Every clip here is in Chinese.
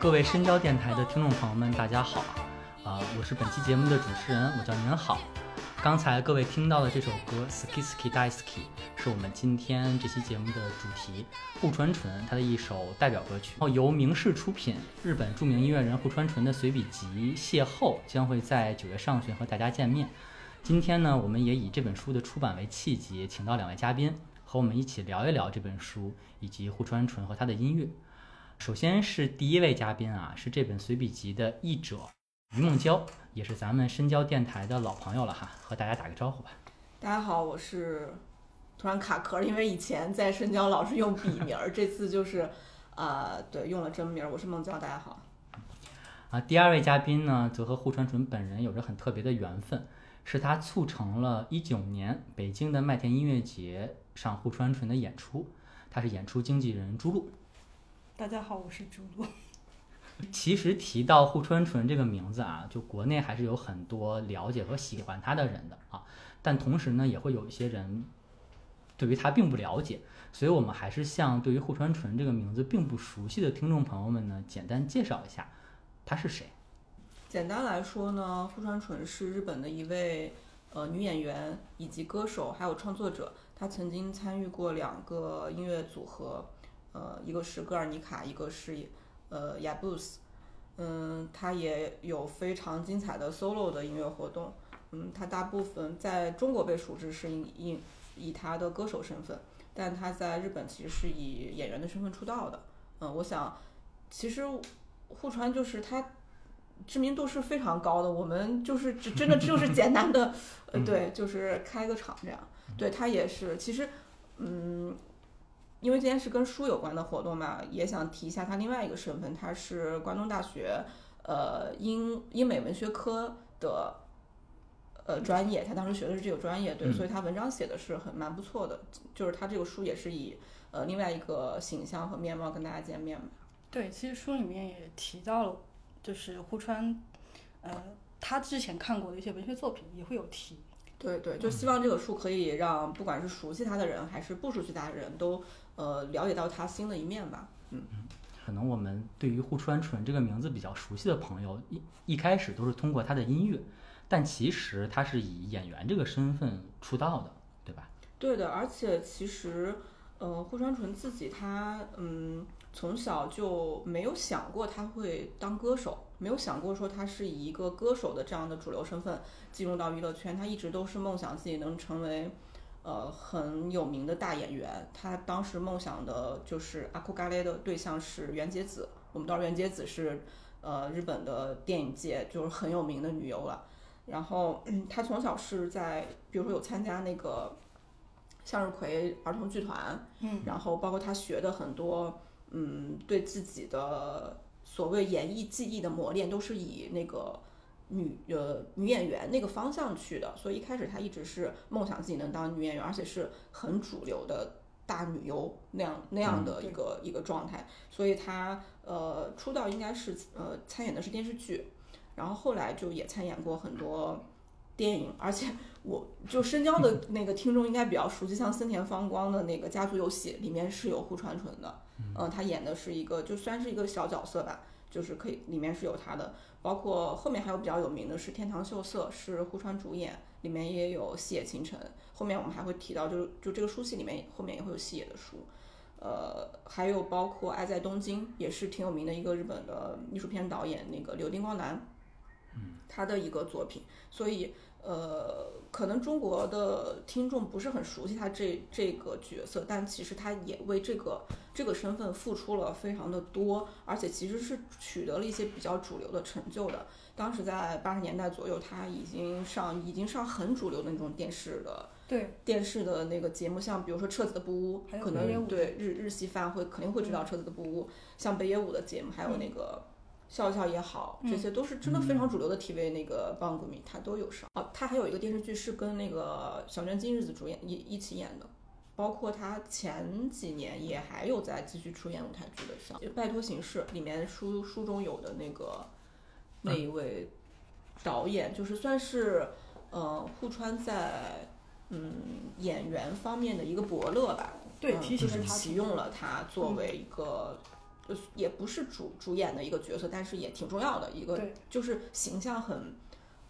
各位深交电台的听众朋友们，大家好，啊、我是本期节目的主持人，我叫您好。刚才各位听到的这首歌《Ski Ski Die Ski》是我们今天这期节目的主题，户川纯他的一首代表歌曲，然后由明世出品，日本著名音乐人户川纯的随笔集《邂逅》将会在九月上旬和大家见面。今天呢，我们也以这本书的出版为契机，请到两位嘉宾和我们一起聊一聊这本书以及户川纯和他的音乐。首先是第一位嘉宾啊，是这本随笔集的译者于梦娇，也是咱们深交电台的老朋友了哈，和大家打个招呼吧。大家好，我是突然卡壳，因为以前在深交老是用笔名儿，这次就是呃对用了真名儿，我是孟娇，大家好。啊，第二位嘉宾呢，则和户川纯本人有着很特别的缘分，是他促成了一九年北京的麦田音乐节上户川纯的演出，他是演出经纪人朱露。大家好，我是朱露。其实提到户川纯这个名字啊，就国内还是有很多了解和喜欢他的人的啊，但同时呢，也会有一些人对于他并不了解，所以我们还是向对于户川纯这个名字并不熟悉的听众朋友们呢，简单介绍一下他是谁。简单来说呢，户川纯是日本的一位呃女演员以及歌手，还有创作者。她曾经参与过两个音乐组合，呃，一个是戈尔尼卡，一个是呃雅布斯。嗯，他也有非常精彩的 solo 的音乐活动。嗯，他大部分在中国被熟知是以以以她的歌手身份，但他在日本其实是以演员的身份出道的。嗯，我想其实户川就是他知名度是非常高的，我们就是只真的就是简单的，呃，对，就是开个场这样。对他也是，其实，嗯，因为今天是跟书有关的活动嘛，也想提一下他另外一个身份，他是关东大学呃英英美文学科的。呃，专业，他当时学的是这个专业，对，嗯所以他文章写的是很蛮不错的，就是他这个书也是以呃另外一个形象和面貌跟大家见面嘛。对，其实书里面也提到了，就是户川，呃，他之前看过的一些文学作品也会有提。对对，就希望这个书可以让不管是熟悉他的人还是不熟悉他的人都呃了解到他新的一面吧。嗯可能我们对于户川纯这个名字比较熟悉的朋友，一一开始都是通过他的音乐，但其实他是以演员这个身份出道的，对吧？对的，而且其实呃户川纯自己他嗯从小就没有想过他会当歌手，没有想过说他是以一个歌手的这样的主流身份进入到娱乐圈，他一直都是梦想自己能成为。呃，很有名的大演员，他当时梦想的就是阿库嘎雷的对象是袁洁子。我们知道袁洁子是呃日本的电影界就是很有名的女优了。然后、嗯、他从小是在，比如说有参加那个向日葵儿童剧团，嗯，然后包括他学的很多，嗯，对自己的所谓演艺技艺的磨练，都是以那个女呃女演员那个方向去的。所以一开始她一直是梦想自己能当女演员，而且是很主流的大女优那样那样的一个、一个状态。所以她呃出道应该是呃参演的是电视剧，然后后来就也参演过很多电影，而且我就深交的 那个听众应该比较熟悉，像森田芳光的那个《家族游戏》里面是有户川纯的，嗯、她演的是一个就算是一个小角色吧，就是可以里面是有她的，包括后面还有比较有名的是《天堂秀色》，是户川主演，里面也有细野晴臣，后面我们还会提到，就就这个书系里面后面也会有细野的书。呃，还有包括《爱在东京》，也是挺有名的一个日本的艺术片导演，那个柳丁光男，他的一个作品，所以呃，可能中国的听众不是很熟悉他这这个角色，但其实他也为这个这个身份付出了非常的多，而且其实是取得了一些比较主流的成就的。当时在八十年代左右，他已经上已经上很主流的那种电视的对，电视的那个节目，像比如说《彻子的布屋可能对日日系饭会肯定会知道《彻子的布屋》，像北野武的节目，还有那个笑笑也好，这些都是真的非常主流的 TV 那个棒谷米，他都有上。哦，他还有一个电视剧是跟那个小泉今日子主演一一起演的。包括他前几年也还有在继续出演舞台剧的，像《拜托形式》里面书书中有的那个那一位导演，就是算是呃户川在嗯演员方面的一个伯乐吧。对，就是启用了他作为一个呃也不是主主演的一个角色，但是也挺重要的一个，对，就是形象很，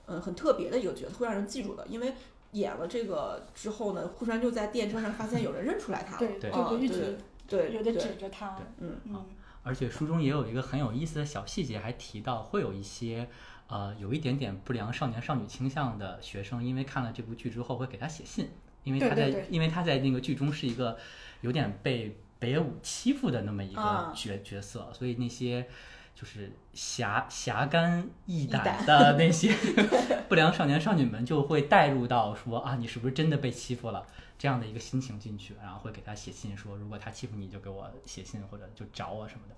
嗯，很特别的一个角色，会让人记住的。因为演了这个之后呢，忽然就在电车上发现有人认出来他了，对，对啊就一直对有的指着他，嗯嗯，而且书中也有一个很有意思的小细节，还提到会有一些呃有一点点不良少年少女倾向的学生，因为看了这部剧之后会给他写信，因为他在对对对因为他在那个剧中是一个有点被北野武欺负的那么一个啊角、角色，所以那些就是侠侠肝义胆胆的那些 不良少年少女们就会带入到说啊你是不是真的被欺负了这样的一个心情进去，然后会给他写信说如果他欺负你就给我写信或者就找我什么的。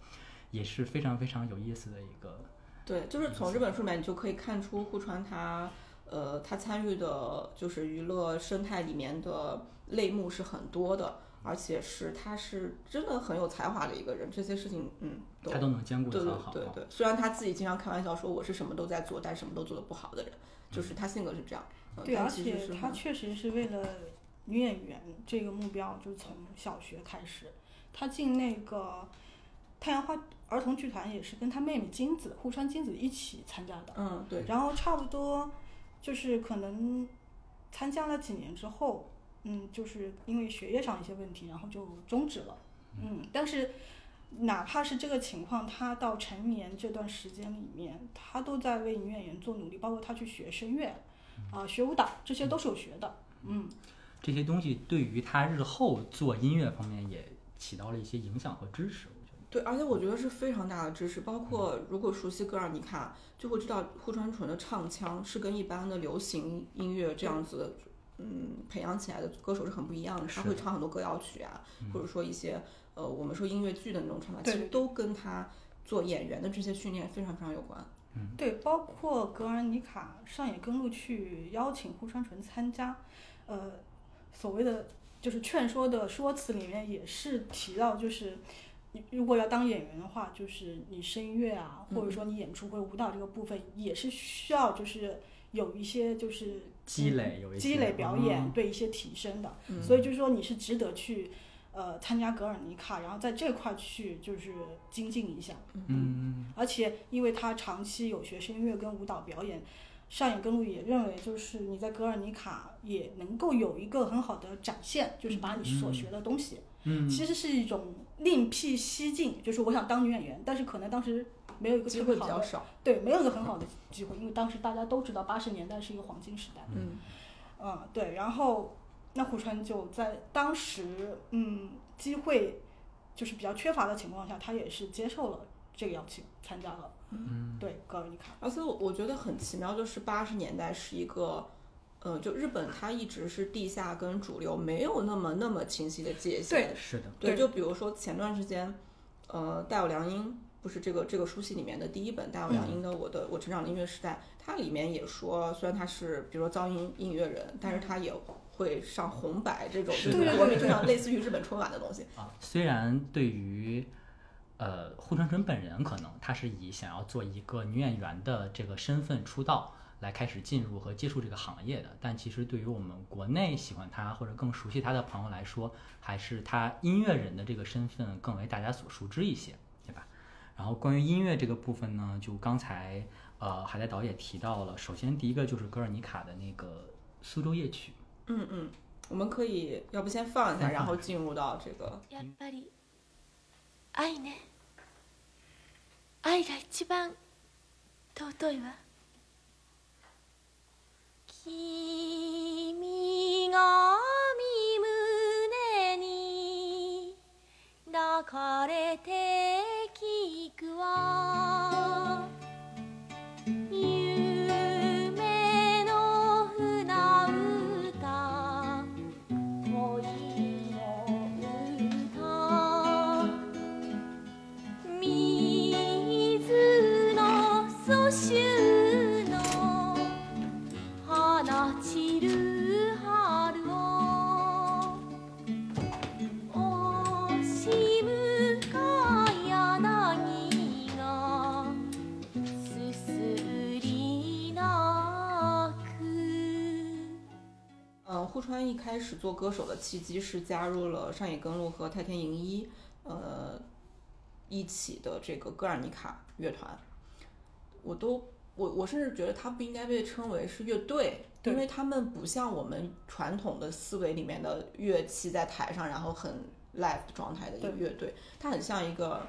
也是非常非常有意思的一个，对，就是从这本书里面你就可以看出户川他，呃，他参与的就是娱乐生态里面的类目是很多的，而且是他是真的很有才华的一个人，这些事情，嗯，都他都能兼顾对对得很好。对对，虽然他自己经常开玩笑说我是什么都在做，但什么都做得不好的人，就是他性格是这样。嗯对，而且他确实是为了女演员这个目标，就是从小学开始，他进那个太阳花儿童剧团也是跟他妹妹金子户川金子一起参加的，嗯，对，然后差不多就是可能参加了几年之后，嗯，就是因为学业上一些问题，然后就终止了，嗯，但是。哪怕是这个情况，他到成年这段时间里面，他都在为女演员做努力，包括他去学声乐，啊、学舞蹈，这些都是有学的。嗯，这些东西对于他日后做音乐方面也起到了一些影响和支持，我觉得。对，而且我觉得是非常大的支持。包括如果熟悉格尔尼卡，就会知道户川纯的唱腔是跟一般的流行音乐这样子，嗯，培养起来的歌手是很不一样的。他会唱很多歌谣曲啊，或者说一些呃，我们说音乐剧的那种唱法，其实都跟他做演员的这些训练非常非常有关。对，包括格尔尼卡上野根路去邀请户川纯参加，呃，所谓的就是劝说的说辞里面也是提到，就是你如果要当演员的话，就是你声乐啊，或者说你演出或者舞蹈这个部分，也是需要就是有一些就是积累有一些积累表演嗯。对一些提升的，嗯。所以就是说你是值得去。呃，参加格尔尼卡，然后在这块去就是精进一下，嗯，而且因为他长期有学声乐跟舞蹈表演，上野根路也认为，就是你在格尔尼卡也能够有一个很好的展现，就是把你所学的东西，嗯。其实是一种另辟蹊径，就是我想当女演员，但是可能当时没有一个机会比较少。对，没有一个很好的机会，因为当时大家都知道八十年代是一个黄金时代，嗯。嗯，对，然后那户川就在当时，嗯，机会就是比较缺乏的情况下，他也是接受了这个邀请，参加了，嗯，对，格尔尼卡，而且我我觉得很奇妙，就是八十年代是一个，呃，就日本它一直是地下跟主流没有那么那么清晰的界限。对。是的，对，就比如说前段时间，呃，戴有良音不是这个这个书系里面的第一本大有良音的《我的、我成长的音乐时代》，它里面也说，虽然他是比如说噪音音乐人，但是他也会上红白这种，就是是的国民非常类似于日本春晚的东西。啊，虽然对于呃户川纯本人，可能他是以想要做一个女演员的这个身份出道，来开始进入和接触这个行业的，但其实对于我们国内喜欢他或者更熟悉他的朋友来说，还是他音乐人的这个身份更为大家所熟知一些？然后关于音乐这个部分呢，就刚才呃海带导也提到了，首先第一个就是格尔尼卡的那个苏州夜曲。嗯嗯，我们可以要不先放一下，先放然后进入到这个。やっぱり愛ね愛が一番尊いわ君が 始做歌手的契机是加入了上野根路和太田盈一，呃，一起的这个戈尔尼卡乐团，我都我我甚至觉得他不应该被称为是乐队，对因为他们不像我们传统的思维里面的乐器在台上，然后很 live 的状态的一个乐队，它很像一个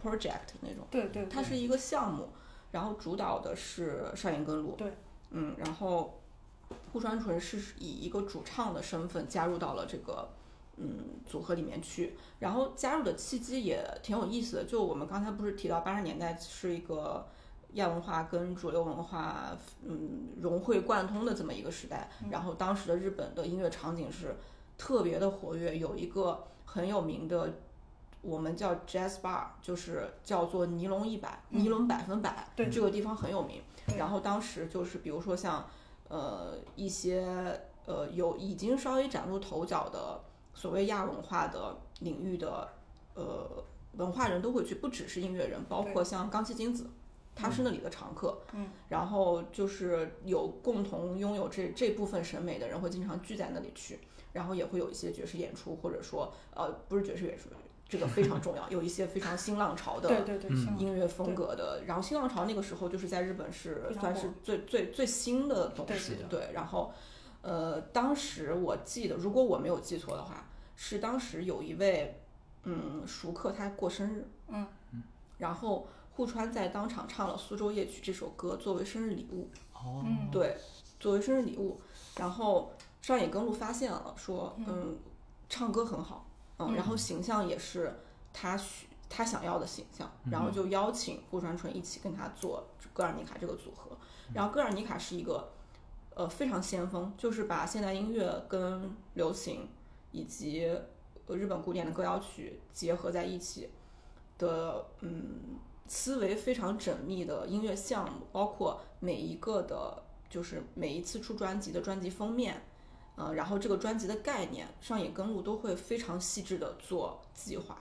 project 那种。对对，对它是一个项目，然后主导的是上野根路。对，嗯，然后户川纯是以一个主唱的身份加入到了这个嗯组合里面去，然后加入的契机也挺有意思的。就我们刚才不是提到八十年代是一个亚文化跟主流文化嗯融会贯通的这么一个时代，然后当时的日本的音乐场景是特别的活跃，有一个很有名的。我们叫 jazz bar，就是叫做尼龙一百、尼龙百分百，对这个地方很有名。然后当时就是比如说像呃一些呃有已经稍微崭露头角的所谓亚文化的领域的呃文化人都会去，不只是音乐人，包括像冈崎金子，他是那里的常客。嗯，然后就是有共同拥有这这部分审美的人会经常聚在那里去，然后也会有一些爵士演出，或者说呃不是爵士演出，这个非常重要，有一些非常新浪潮的对对对，嗯。像音乐风格的，然后新浪潮那个时候就是在日本是算是最最最新的东西对，然后，呃，当时我记得，如果我没有记错的话，是当时有一位嗯熟客他过生日，嗯。然后户川在当场唱了《苏州夜曲》这首歌作为生日礼物，哦，嗯。对，作为生日礼物。然后上野耕路发现了，说嗯，唱歌很好，嗯，然后形象也是他需他想要的形象，然后就邀请户川纯一起跟他做戈尔尼卡这个组合。然后戈尔尼卡是一个呃非常先锋，就是把现代音乐跟流行以及呃日本古典的歌谣曲结合在一起的，嗯，思维非常缜密的音乐项目，包括每一个的，就是每一次出专辑的专辑封面。呃，然后这个专辑的概念，上野根路都会非常细致的做计划，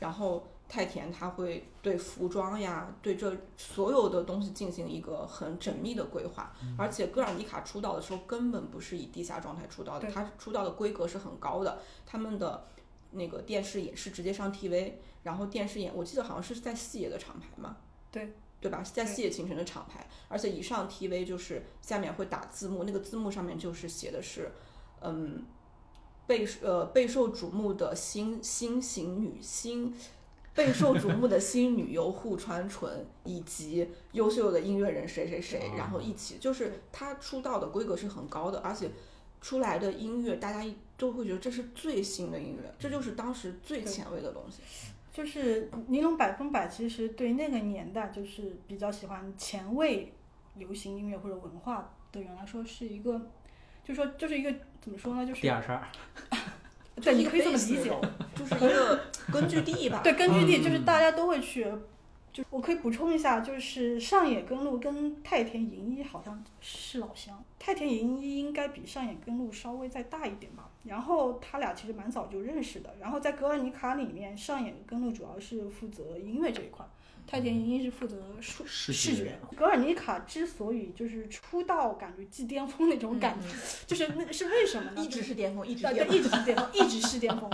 然后太田他会对服装呀，对这所有的东西进行一个很缜密的规划。而且戈尔尼卡出道的时候根本不是以地下状态出道的，他出道的规格是很高的，他们的那个电视也是直接上 TV，然后电视演我记得好像是在四野的厂牌嘛，对对吧？在对四野晴臣的厂牌，而且一上 TV 就是下面会打字幕，那个字幕上面就是写的是，嗯，备呃备受瞩目的新新型女星。备受瞩目的新女优户川纯，以及优秀的音乐人谁谁谁，然后一起，就是她出道的规格是很高的，而且出来的音乐大家一都会觉得这是最新的音乐，这就是当时最前卫的东西。就是尼龙百分百，其实对那个年代就是比较喜欢前卫流行音乐或者文化的人来说，是一个，就说就是一个怎么说呢，就是第二十二，对，你可以这么理解。就是一个根据地吧。对，根据地就是嗯大家都会去。就我可以补充一下，就是上野根路跟太田银一好像是老乡，太田银一应该比上野根路稍微再大一点吧。然后他俩其实蛮早就认识的。然后在格尔尼卡里面，上野根路主要是负责音乐这一块，太田银一是负责视视视觉觉。格尔尼卡之所以就是出道感觉即巅峰那种感觉，就是那是为什么呢？一直是巅峰，一直对对，巅峰。一直是巅峰，一直是巅峰。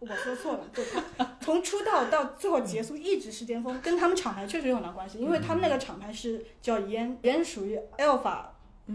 我说错了，对从出道到最后结束一直是巅峰，跟他们厂牌确实有很大关系，因为他们那个厂牌是叫烟，烟属于 Alpha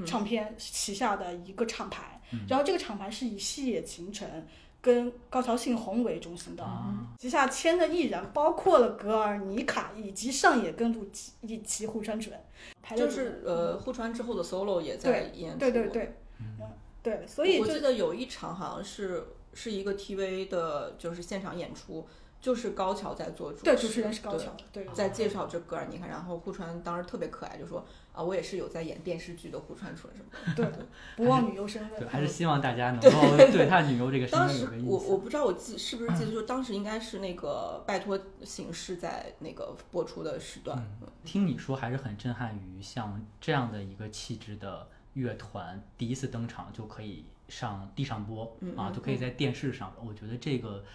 唱片旗下的一个厂牌，然后这个厂牌是以细野晴臣跟高桥幸宏为中心的，啊，旗下签的艺人包括了格尔尼卡以及上野根路以及户川纯，排列就是呃，户川之后的 solo 也在演出。对对对，嗯对，所以我记得有一场好像是是一个 TV 的，就是现场演出，就是高桥在做主持，对主持人是高桥，对，在介绍这格尔尼卡，然后户川当时特别可爱，就说啊，我也是有在演电视剧的胡川纯什么的。对，不忘女优身份对，，还是希望大家能够对他女优这个身当时份有个印象。我我不知道我记是不是记得，就当时应该是那个拜托形式在那个播出的时段。嗯听你说，还是很震撼于像这样的一个气质的乐团，第一次登场就可以上地上播啊，嗯嗯就可以在电视上。我觉得这个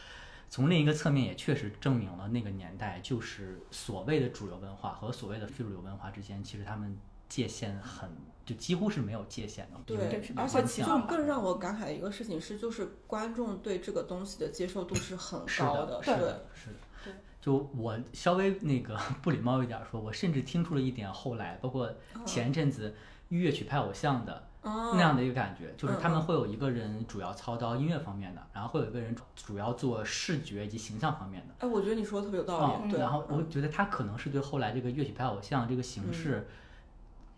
从另一个侧面也确实证明了那个年代就是所谓的主流文化和所谓的非主流文化之间，其实他们界限很就几乎是没有界限的。对，而且其中更让我感慨的一个事情是，就是观众对这个东西的接受度是很高的，是对，的，是的。就我稍微那个不礼貌一点说，我甚至听出了一点后来，包括前阵子乐曲派偶像的哦那样的一个感觉，就是他们会有一个人主要操刀音乐方面的，然后会有一个人主要做视觉以及形象方面的。哎，我觉得你说的特别有道嗯理。对，然后我嗯觉得他可能是对后来这个乐曲派偶像这个形式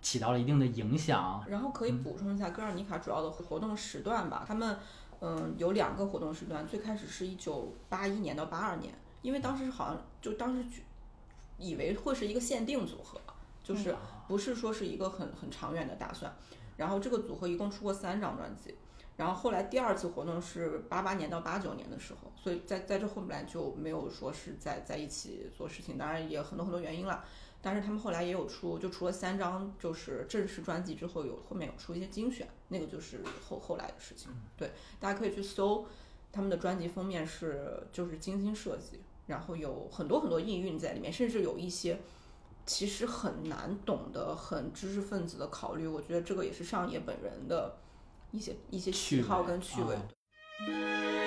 起到了一定的影响。然后可嗯以补充一下格尔尼卡主要的活动时段吧，他们嗯有两个活动时段，最开始是一九八一年到八二年，因为当时好像就当时举以为会是一个限定组合，就是不是说是一个很很长远的打算。然后这个组合一共出过三张专辑，然后后来第二次活动是八八年到八九年的时候，所以在在这后来就没有说是在在一起做事情，当然也很多很多原因了。但是他们后来也有出，就除了三张就是正式专辑之后，有后面有出一些精选，那个就是后后来的事情。对，大家可以去搜他们的专辑封面是就是精心设计，然后有很多很多意蕴在里面，甚至有一些其实很难懂的、很知识分子的考虑。我觉得这个也是上野本人的一些一些喜趣味好跟趣味。啊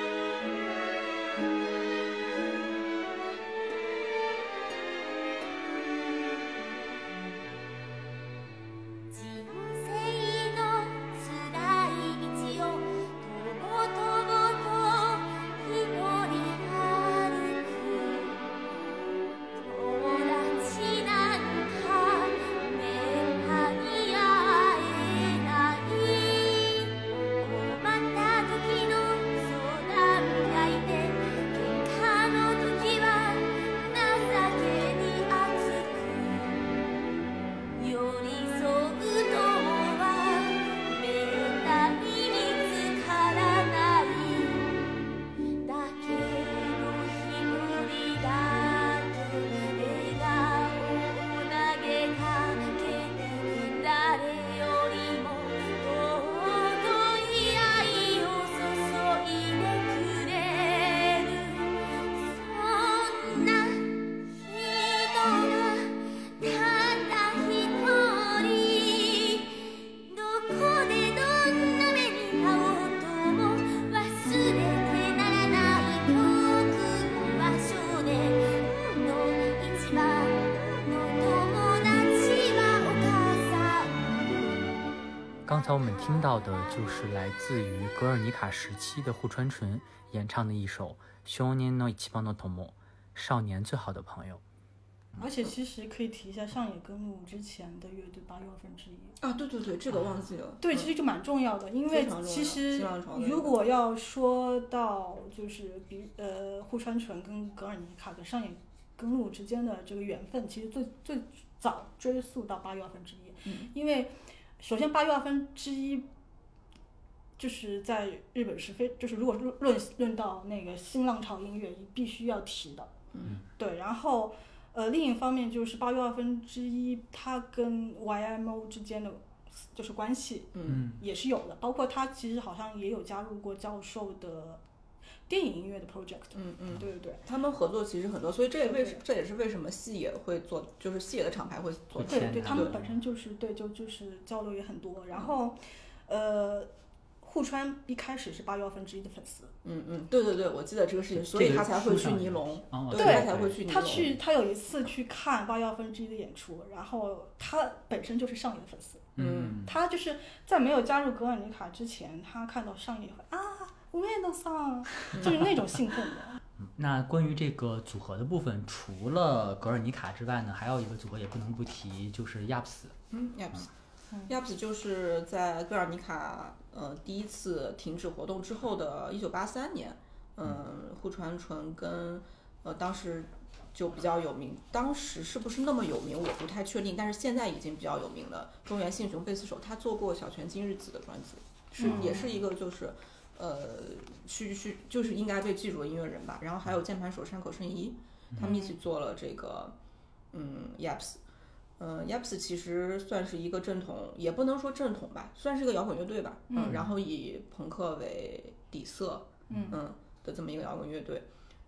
刚才我们听到的就是来自于格尔尼卡时期的户川纯演唱的一首《少年の一番の友》，少年最好的朋友。而且其实可以提一下上野根路之前的乐队八月二分之一。啊，对对对，这个忘记了。对，嗯其实就蛮重要的，因为其实如果要说到就是比呃户川纯跟格尔尼卡跟上野根路之间的这个缘分，其实最最早追溯到八月二分之一，嗯因为首先八月二分之一就是在日本是非就是如果论论论到那个新浪潮音乐，必须要提的，嗯，对，然后。呃，另一方面就是八月二分之一，它跟 YMO 之间的就是关系，嗯也是有的，包括他其实好像也有加入过教授的电影音乐的 project，嗯嗯，对对对。他们合作其实很多，所以这也为这也是为什么戏也会做，就是细野的厂牌会做对对，他们本身就是对就就是交流也很多，然后呃，户川一开始是八月二分之一的粉丝，嗯嗯，对对对，我记得这个事情，所以他才会去尼龙，哦对，对他才会去尼龙。他去他有一次去看八月二分之一的演出，然后他本身就是上野的粉丝，嗯。他就是在没有加入格尔尼卡之前，他看到上野会啊，我也能上，就是那种兴奋的。嗯那关于这个组合的部分，除了格尔尼卡之外呢，还有一个组合也不能不提，就是 Yaps。嗯，Yaps。嗯 Yaps 就是在格尔尼卡呃第一次停止活动之后的1983年，嗯，户川纯跟呃当时就比较有名，当时是不是那么有名我不太确定，但是现在已经比较有名了中原信雄贝斯手，他做过小泉今日子的专辑，是、也是一个就是呃去去就是应该被记住的音乐人吧。然后还有键盘手山口胜一，他们一起做了这个嗯 Yaps。嗯，Yaps 其实算是一个正统，也不能说正统吧，算是一个摇滚乐队吧。嗯，然后以朋克为底色，嗯的这么一个摇滚乐队。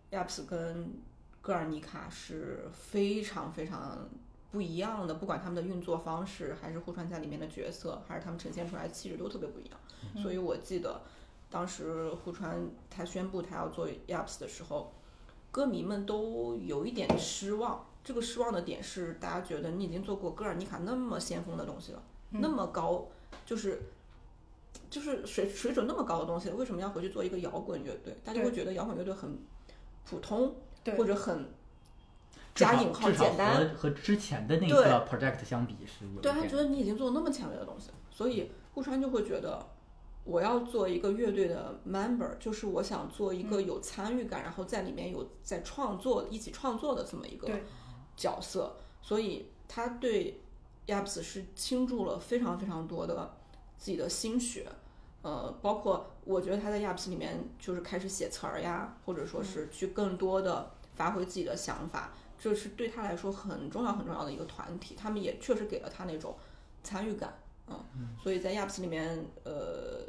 Yaps 跟格尔尼卡是非常非常不一样的，不管他们的运作方式，还是互川在里面的角色，还是他们呈现出来的气质都特别不一样。所以我记得当时户川他宣布他要做 Yaps 的时候。歌迷们都有一点失望。这个失望的点是，大家觉得你已经做过戈尔尼卡那么先锋的东西了，那么高，就是就是水水准那么高的东西，为什么要回去做一个摇滚乐队？大家会觉得摇滚乐队很普通，或者很加引号简单。和和之前的那个 project 相比是有对，他觉得你已经做那么前卫的东西了，所以顾川就会觉得，我要做一个乐队的 member，就是我想做一个有参与感，然后在里面有在创作、一起创作的这么一个角色，所以他对 Yaps 是倾注了非常非常多的自己的心血，呃，包括我觉得他在 Yaps 里面就是开始写词儿呀，或者说是去更多的发挥自己的想法，这是对他来说很重要很重要的一个团体，他们也确实给了他那种参与感，嗯，所以在 Yaps 里面，呃，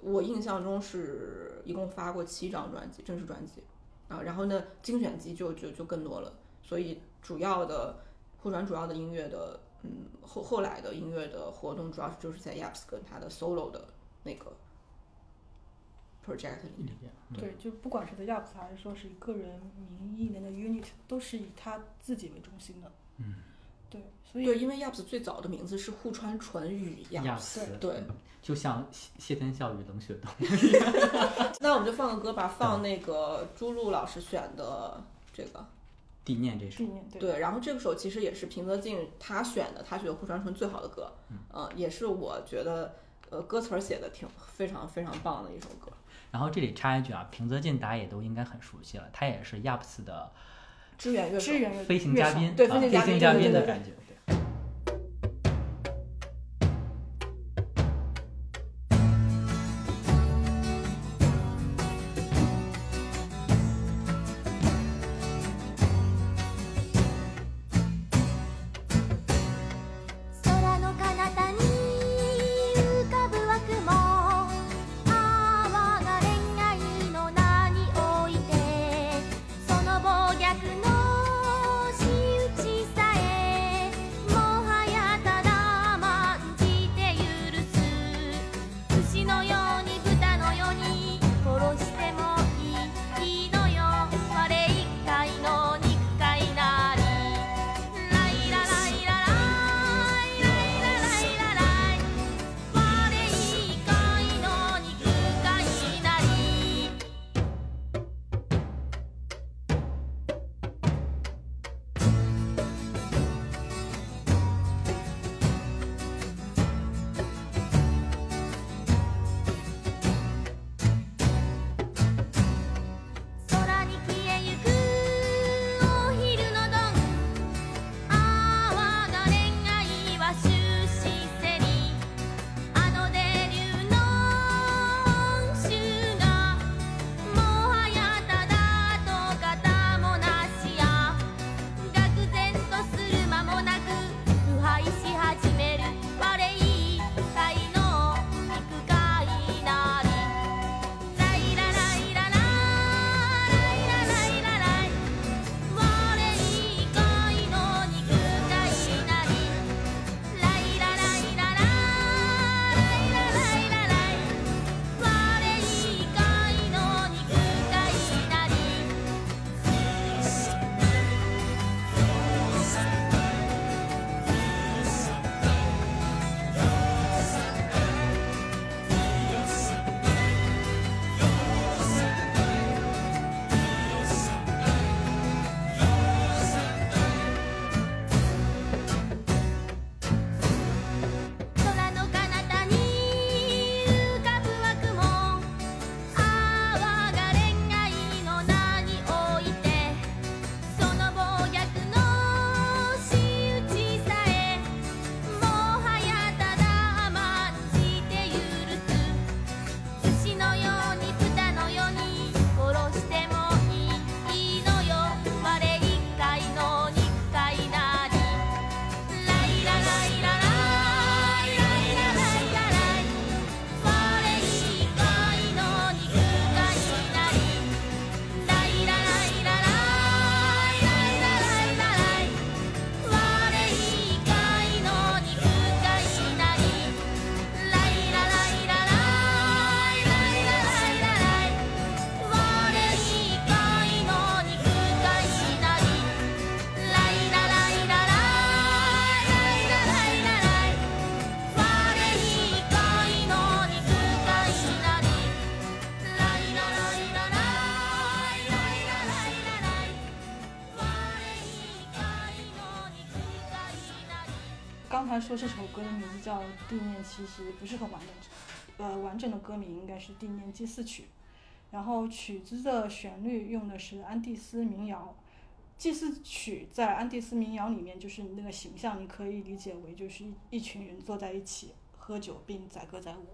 我印象中是一共发过七张专辑，正式专辑，啊，然后呢，精选集就就就更多了，所以主要的互转主要的音乐的，嗯，后后来的音乐的活动主要是就是在 Yaps 跟他的 solo 的那个 project 里面。对，就不管是在 Yaps 还是说是以个人名义的那个 unit，都是以他自己为中心的。嗯，对，所以对，因为 Yaps 最早的名字是户川纯与亚 Yaps，斯对，就像谢谢天笑与冷血冻。那我们就放个歌吧，放那个朱露老师选的这个。地念这首对对，然后这个首其实也是平泽静他选的，他觉得户川纯最好的歌，嗯、也是我觉得呃歌词儿写的挺非常非常棒的一首歌。然后这里插一句啊，平泽静大家也都应该很熟悉了，他也是 Yaps 的支援乐手支，援乐飞行嘉宾，啊对飞行嘉宾的感觉。说这首歌的名字叫《地面》，其实不是很完整，呃，完整的歌名应该是《地面祭祀曲》，然后曲子的旋律用的是安第斯民谣。祭祀曲在安第斯民谣里面就是那个形象，你可以理解为就是一一群人坐在一起喝酒并载歌载舞。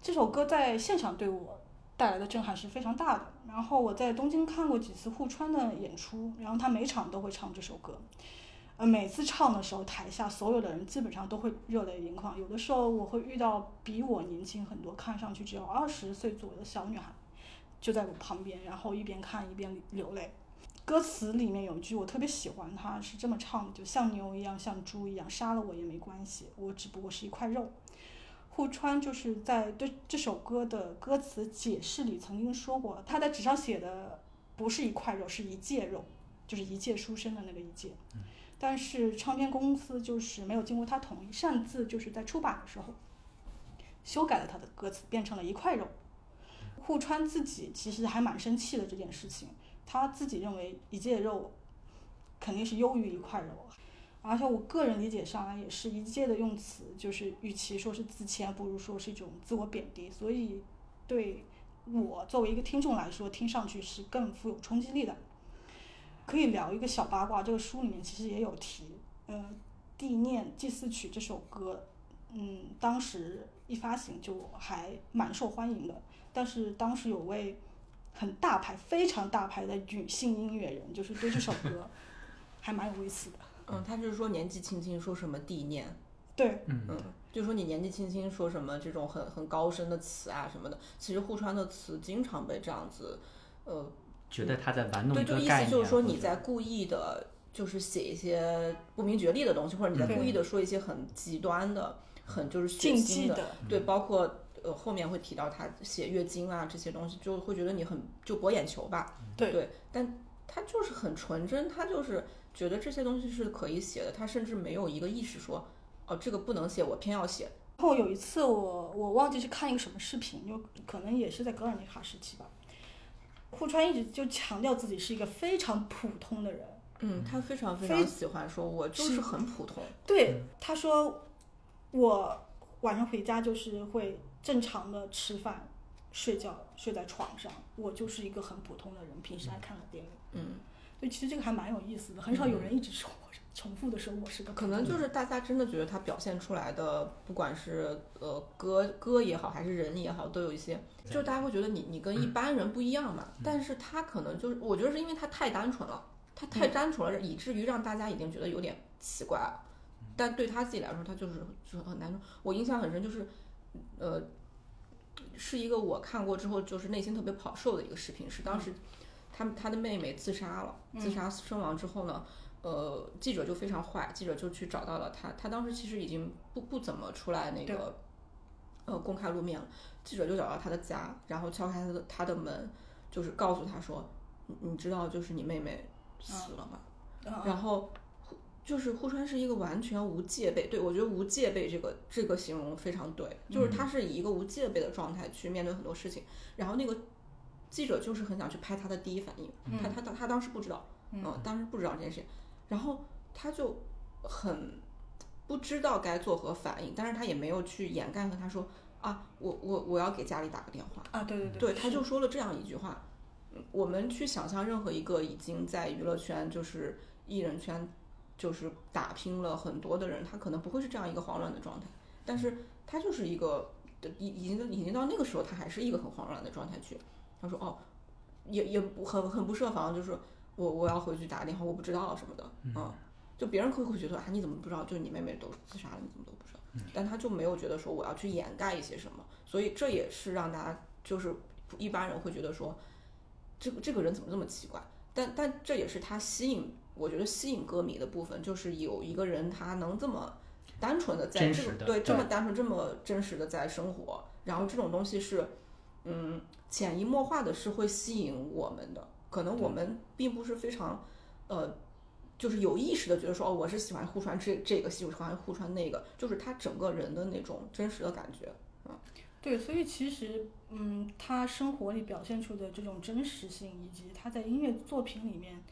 这首歌在现场对我带来的震撼是非常大的。然后我在东京看过几次户川的演出，然后他每场都会唱这首歌。呃，每次唱的时候，台下所有的人基本上都会热泪盈眶。有的时候我会遇到比我年轻很多，看上去只有二十岁左右的小女孩，就在我旁边，然后一边看一边流泪。歌词里面有一句我特别喜欢，它是这么唱的：就像牛一样，像猪一样，杀了我也没关系，我只不过是一块肉。户川就是在对这首歌的歌词解释里曾经说过，他在纸上写的不是一块肉，是一介肉，就是一介书生的那个一介。但是唱片公司就是没有经过他同意，擅自就是在出版的时候修改了他的歌词，变成了一块肉。户川自己其实还蛮生气的这件事情，他自己认为一介肉肯定是优于一块肉，而且我个人理解上来也是一介的用词，就是与其说是自谦，不如说是一种自我贬低，所以对我作为一个听众来说，听上去是更富有冲击力的。可以聊一个小八卦，这个书里面其实也有提，呃，《地念祭祀曲》这首歌，嗯，当时一发行就还蛮受欢迎的，但是当时有位很大牌、非常大牌的女性音乐人，就是对这首歌 还蛮有意思的。嗯，他就是说年纪轻轻说什么地念，对，嗯嗯，就说你年纪轻轻说什么这种很很高深的词啊什么的，其实户川的词经常被这样子，呃，觉得他在玩弄对，一就意个概念，思就是说你在故意的，就是写一些不明觉厉的东西，或者你在故意的说一些很极端的、很就是血禁腥的，忌的，对，包括呃后面会提到他写月经啊这些东西，就会觉得你很就博眼球吧，对对，但他就是很纯真，他就是觉得这些东西是可以写的，他甚至没有一个意识说，哦这个不能写，我偏要写，然后有一次我我忘记是看一个什么视频，就可能也是在格尔尼卡时期吧。户川一直就强调自己是一个非常普通的人，嗯，他非常非非常喜欢说，我就是是很普通，对，他说我晚上回家就是会正常的吃饭、睡觉，睡在床上，我就是一个很普通的人，平时爱看个电影。嗯。对，其实这个还蛮有意思的，很少有人一直说我是 重复的说我是个可能就是大家真的觉得他表现出来的，不管是呃歌歌也好，还是人也好，都有一些，就大家会觉得你你跟一般人不一样嘛。但是他可能就是，我觉得是因为他太单纯了，他太单纯了，以至于让大家已经觉得有点奇怪了。但对他自己来说，他就是就是很难受。我印象很深，就是呃，是一个我看过之后就是内心特别跑瘦的一个视频，是当时他们他的妹妹自杀了，自杀身亡之后呢。呃，记者就非常坏，记者就去找到了他。他当时其实已经不不怎么出来那个呃公开露面了。记者就找到他的家，然后敲开他的他的门，就是告诉他说：“你你知道就是你妹妹死了吗？”啊然后就是户川是一个完全无戒备，对我觉得无戒备这个这个形容非常对，就是他是以一个无戒备的状态去面对很多事情。然后那个记者就是很想去拍他的第一反应，他他他他当时不知道，嗯，当时不知道这件事情，然后他就很不知道该作何反应，但是他也没有去掩盖和他说啊，我我我要给家里打个电话，啊，对对对，对他就说了这样一句话。嗯我们去想象任何一个已经在娱乐圈，就是艺人圈，就是打拼了很多的人，他可能不会是这样一个慌乱的状态，但是他就是一个已已经已经到那个时候，他还是一个很慌乱的状态去。他说哦，也也不很很不设防，就是我我要回去打个电话，我不知道什么的，嗯，就别人会会觉得啊你怎么不知道？就是你妹妹都自杀了，你怎么都不知道？但他就没有觉得说我要去掩盖一些什么，所以这也是让大家就是一般人会觉得说，这个这个人怎么这么奇怪？但但这也是他吸引，我觉得吸引歌迷的部分，就是有一个人他能这么单纯的在这个对这么单纯这么真实的在生活，然后这种东西是嗯潜移默化的是会吸引我们的，可能我们并不是非常呃。就是有意识的觉得说，哦，我是喜欢户川这这个喜欢户川那个，就是他整个人的那种真实的感觉。对，所以其实，嗯，他生活里表现出的这种真实性，以及他在音乐作品里面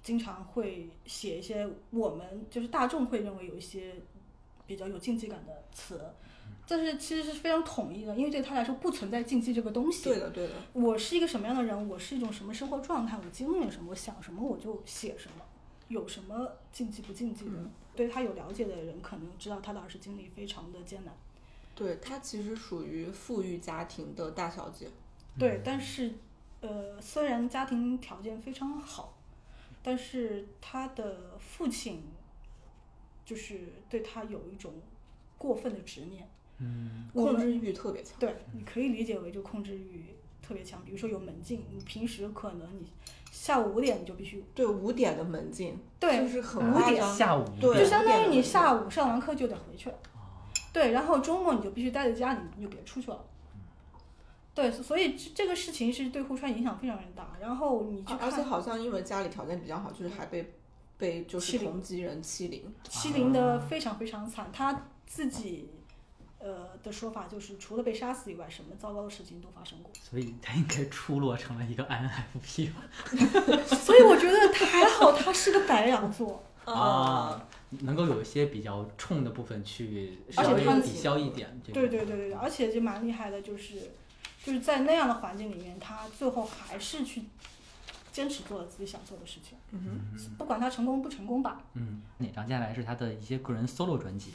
经常会写一些我们就是大众会认为有一些比较有竞技感的词，但是其实是非常统一的，因为对他来说不存在禁忌这个东西。对的，对的，我是一个什么样的人，我是一种什么生活状态，我经历了什么，我想什么我就写什么，有什么禁忌不禁忌的，嗯对他有了解的人可能知道他的儿时经历非常的艰难。对他其实属于富裕家庭的大小姐。对，但是，呃，虽然家庭条件非常好，但是他的父亲就是对他有一种过分的执念。嗯，控制欲特别强。对，你可以理解为就控制欲特别强。比如说有门禁，你平时可能你下午五点你就必须，对五点的门禁，对就是很五点夸张。下午对就相当于你下午上完课就得回去了。哦对，然后周末你就必须待在家里，你就别出去了。对，所以这这个事情是对户川影响非常非常大。然后你去看而而且好像因为家里条件比较好，就是还被被就是欺凌同级人欺凌。欺凌的非常非常惨，他自己呃的说法就是，除了被杀死以外，什么糟糕的事情都发生过。所以他应该出落成了一个 INFP 吧？所以我觉得他还好，他是个白羊座，啊，能够有一些比较冲的部分去稍微而且他抵消一点。对对对对，对而且就蛮厉害的，就是就是在那样的环境里面，他最后还是去坚持做了自己想做的事情，嗯哼，不管他成功不成功吧。嗯，哪张接下来是他的一些个人 solo 专辑？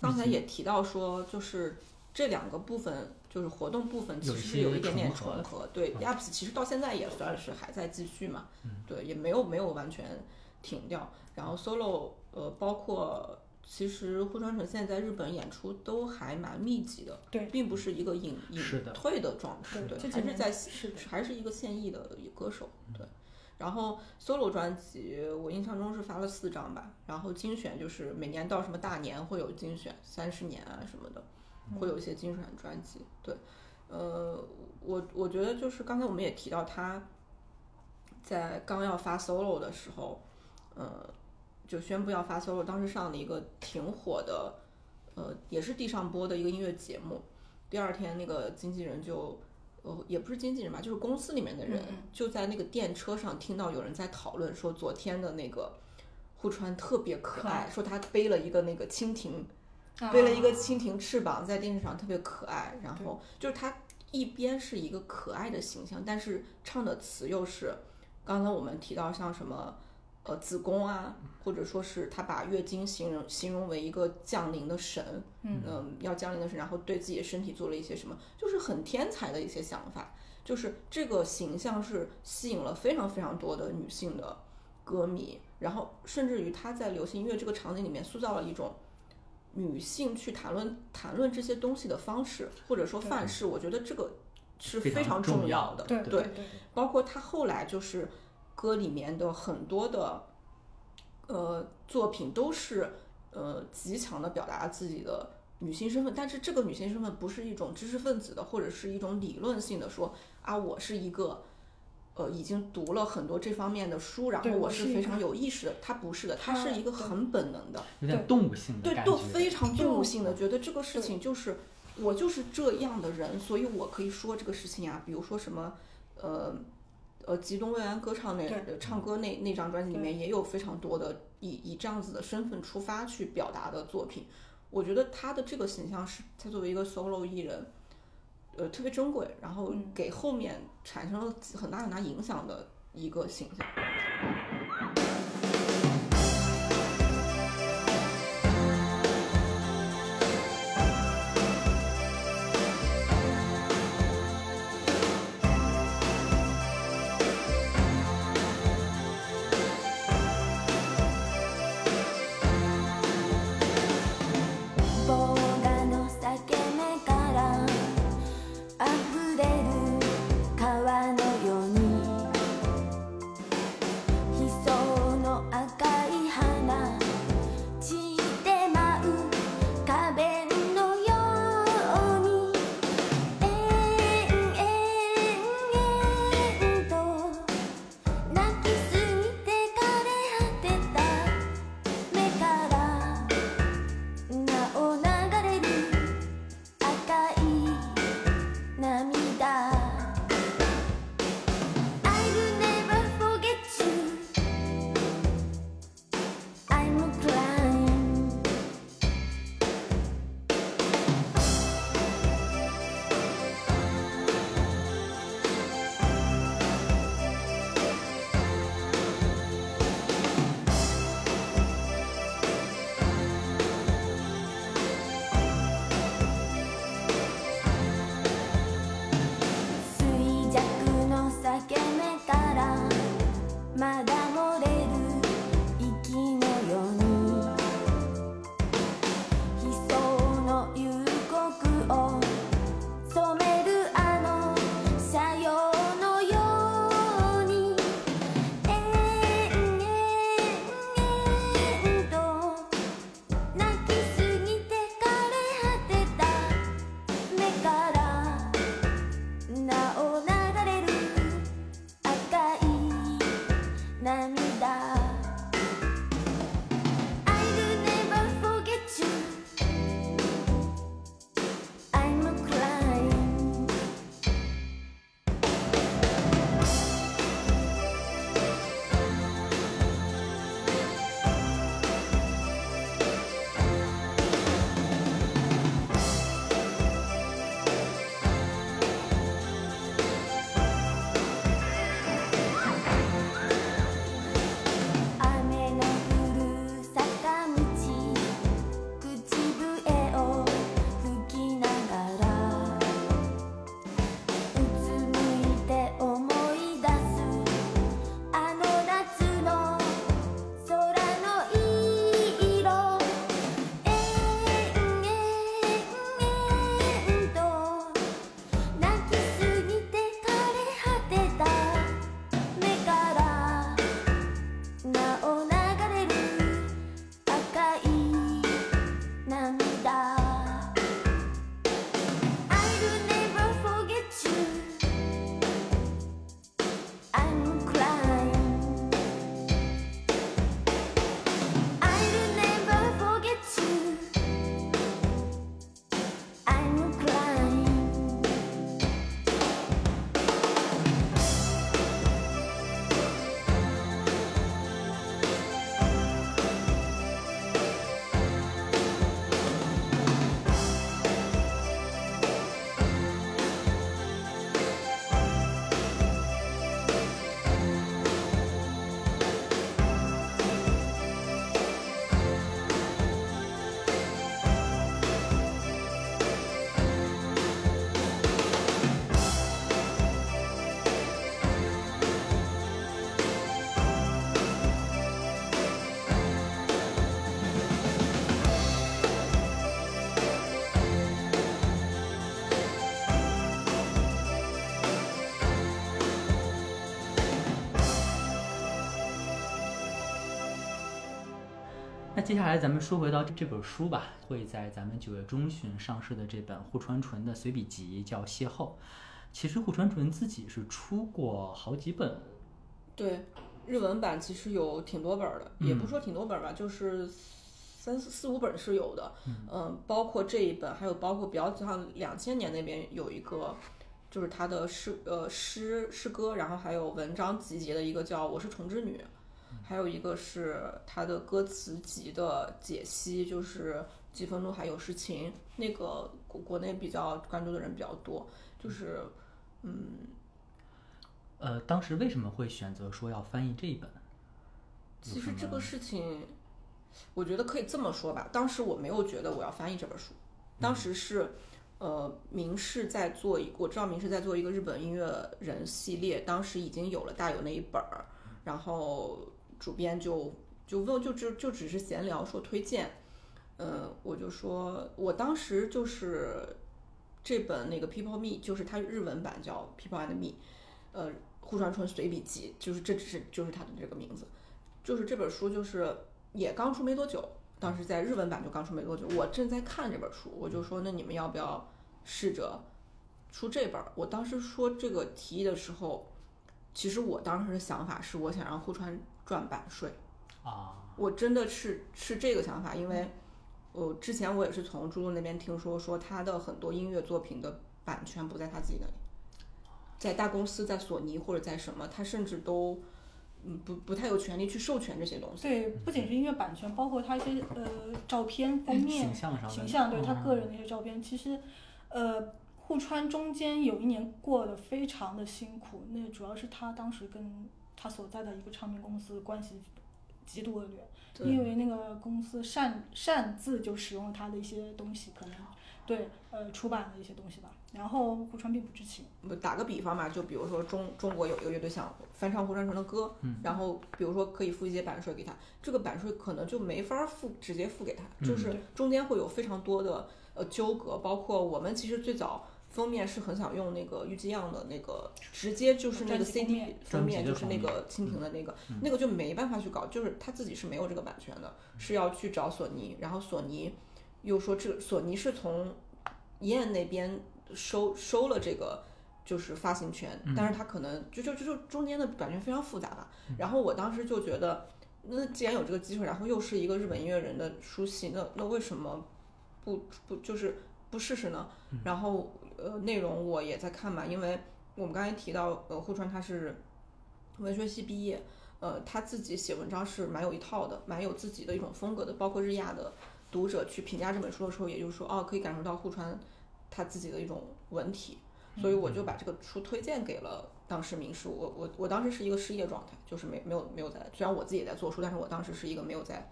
刚才也提到说，就是这两个部分，就是活动部分，其实是有一点点重合。对嗯，Yaps 其实到现在也算是还在继续嘛，嗯对，也没有没有完全停掉。然后 solo，呃，包括其实户川纯现在在日本演出都还蛮密集的，对并不是一个隐隐退的状态，对，还是在是还是一个现役的一个歌手，对。然后 solo 专辑，我印象中是发了四张吧，然后精选就是每年到什么大年会有精选，三十年啊什么的，会有一些精选专辑。对，呃，我我觉得就是刚才我们也提到他在刚要发 solo 的时候，呃，就宣布要发 solo，当时上了一个挺火的，呃，也是地上播的一个音乐节目。第二天那个经纪人就，呃，也不是经纪人吧，就是公司里面的人就在那个电车上听到有人在讨论说昨天的那个户川特别可可爱，说他背了一个那个蜻蜓，啊。背了一个蜻蜓翅膀在电视上特别可爱，然后就是他一边是一个可爱的形象，但是唱的词又是刚才我们提到像什么呃子宫啊，或者说是他把月经形容形容为一个降临的神，嗯。要降临的神，然后对自己的身体做了一些什么，就是很天才的一些想法，就是这个形象是吸引了非常非常多的女性的歌迷，然后甚至于他在流行音乐这个场景里面塑造了一种女性去谈论谈论这些东西的方式，或者说范式，我觉得这个是非常重重要的。对对对对，包括她后来就是歌里面的很多的呃作品都是呃极强的表达自己的女性身份，但是这个女性身份不是一种知识分子的或者是一种理论性的说啊我是一个。呃，已经读了很多这方面的书，然后我是非常有意识的。它不是的，他他是一个很本能的，有点动物性的对，感觉。都非常动物性的，觉得这个事情就是我就是这样的人，所以我可以说这个事情啊。比如说什么，呃，呃，吉东未安歌唱那唱歌那那张专辑里面也有非常多的以以这样子的身份出发去表达的作品。我觉得他的这个形象是他作为一个 solo 艺人，呃，特别珍贵，然后嗯给后面产生了很大很大影响的一个形象。那接下来咱们说回到这本书吧，会在咱们九月中旬上市的这本户川纯的随笔集叫《邂逅》。其实户川纯自己是出过好几本，对，日文版其实有挺多本儿的，也不说挺多本儿吧，就是三四四五本是有的。嗯、包括这一本，还有包括比较像两千年那边有一个，就是他的诗呃诗诗歌，然后还有文章集结的一个叫《我是虫之女》，还有一个是他的歌词集的解析，就是几分钟还有事情，那个国国内比较关注的人比较多，就是嗯。呃，当时为什么会选择说要翻译这一本？其实这个事情，我觉得可以这么说吧。当时我没有觉得我要翻译这本书，当时是，呃，明世在做一，我知道明世在做一个日本音乐人系列，当时已经有了大有那一本儿，然后主编就就问，就只就只是闲聊说推荐，嗯，我就说我当时就是这本那个 People Me，就是它日文版叫 People and Me，呃，户川纯随笔集，就是这只是就是它的这个名字。就是这本书就是也刚出没多久，当时在日文版就刚出没多久，我正在看这本书，我就说那你们要不要试着出这本儿？我当时说这个提议的时候，其实我当时的想法是我想让户川赚版税，啊，我真的是是这个想法，因为我之前我也是从朱露那边听说，说他的很多音乐作品的版权不在他自己那里，在大公司，在索尼或者在什么，他甚至都嗯不不太有权利去授权这些东西。对，不仅是音乐版权，包括他一些呃照片封面形象上形象，对他嗯个人的一些照片，其实呃户川中间有一年过得非常的辛苦，那主要是他当时跟他所在的一个唱片公司关系极度恶劣，因为那个公司擅擅自就使用了他的一些东西，可能对呃出版的一些东西吧，然后胡川并不知情。我打个比方吧，就比如说中中国有一个乐队想翻唱胡川成的歌，嗯然后比如说可以付一些版税给他，这个版税可能就没法付直接付给他，嗯就是中间会有非常多的呃纠葛，包括我们其实最早封面是很想用那个郁基样的那个，直接就是那个 CD 封面，就是那个蜻蜓的那个，嗯那个就没办法去搞，就是他自己是没有这个版权的，是要去找索尼，然后索尼又说这索尼是从燕那边收收了这个就是发行权，嗯。但是他可能就就就就中间的版权非常复杂吧。然后我当时就觉得，那既然有这个机会，然后又是一个日本音乐人的书系，那那为什么不不就是不试试呢？然后呃，内容我也在看嘛，因为我们刚才提到，呃，户川他是文学系毕业，呃，他自己写文章是蛮有一套的，蛮有自己的一种风格的，包括日亚的读者去评价这本书的时候，也就是说，哦，可以感受到户川他自己的一种文体，所以我就把这个书推荐给了当时名师。我我我当时是一个失业状态，就是没没有没有在，虽然我自己也在做书，但是我当时是一个没有在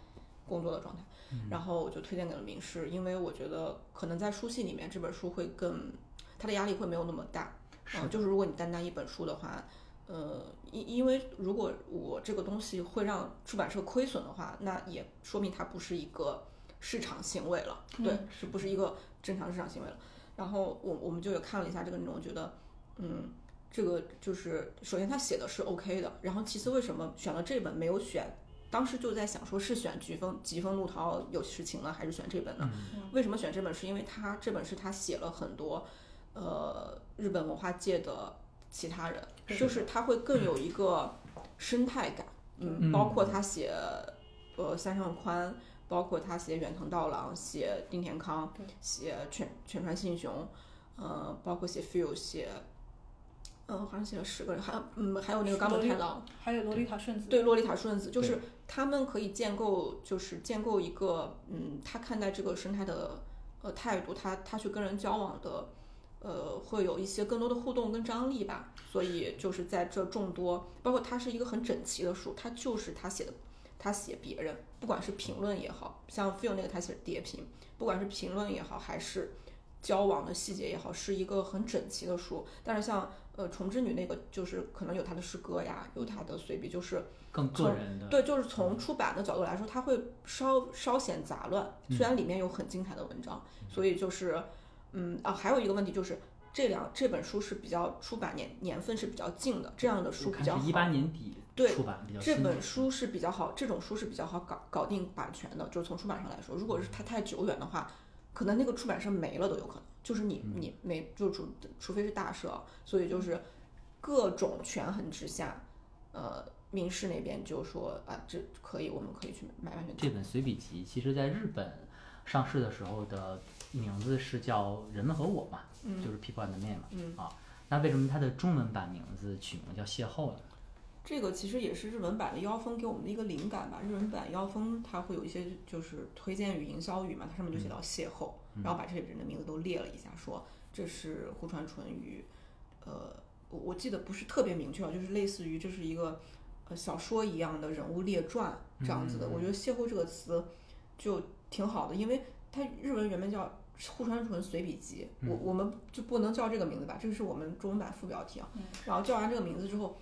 工作的状态。然后我就推荐给了名师，因为我觉得可能在书系里面这本书会更，它的压力会没有那么大。嗯，就是如果你单单一本书的话，呃，因因为如果我这个东西会让出版社亏损的话，那也说明它不是一个市场行为了，对，是不是一个正常市场行为了？然后我我们就也看了一下这个内容，觉得，嗯，这个就是首先他写的是 OK 的，然后其次为什么选了这本没有选？当时就在想，说是选《疾风疾风怒涛有事情呢》还是选这本呢？为什么选这本？是因为他这本是他写了很多，呃，日本文化界的其他人，就是他会更有一个生态感，嗯，包括他写，呃，三上宽，包括他写远藤道郎，写丁田康，写全全川信雄，呃，包括写 feel 写。嗯，好像写了十个人，还有嗯，还有那个冈本太郎，还有洛丽塔顺子，对，洛丽塔顺子，就是他们可以建构，就是建构一个，嗯，他看待这个生态的呃态度，他他去跟人交往的，呃，会有一些更多的互动跟张力吧。所以就是在这众多，包括它是一个很整齐的书，它就是他写的，他写别人，不管是评论也好像 feel 那个他写的叠评，不管是评论也好，还是交往的细节也好，是一个很整齐的书。但是像呃虫之女那个，就是可能有他的诗歌呀，有他的随笔，就是。更个人的。对，就是从出版的角度来说，它会稍稍显杂乱，虽然里面有很精彩的文章，所以就是，嗯啊，还有一个问题就是这两这本书是比较出版年年份是比较近的，这样的书比较好。一八年底对出版比较这本书是比较好，这种书是比较好搞搞定版权的，就是从出版上来说，如果是它太久远的话，可能那个出版社没了都有可能，就是你你没就除除非是大社，所以就是各种权衡之下，呃，民事那边就说啊，这可以，我们可以去买版权。这本随笔集，其实在日本上市的时候的名字是叫《人们和我》嘛，就是 People and Me 嘛，嗯啊，那为什么它的中文版名字取名叫邂逅呢？这个其实也是日文版的妖风给我们的一个灵感吧。日文版妖风它会有一些就是推荐语、营销语嘛，它上面就写到邂逅，然后把这些人的名字都列了一下，说这是户川纯与，呃，我我记得不是特别明确啊，就是类似于这是一个呃小说一样的人物列传这样子的。我觉得邂逅这个词就挺好的，因为它日文原名叫。户川纯随笔集，我我们就不能叫这个名字吧，这个是我们中文版副标题啊。然后叫完这个名字之后，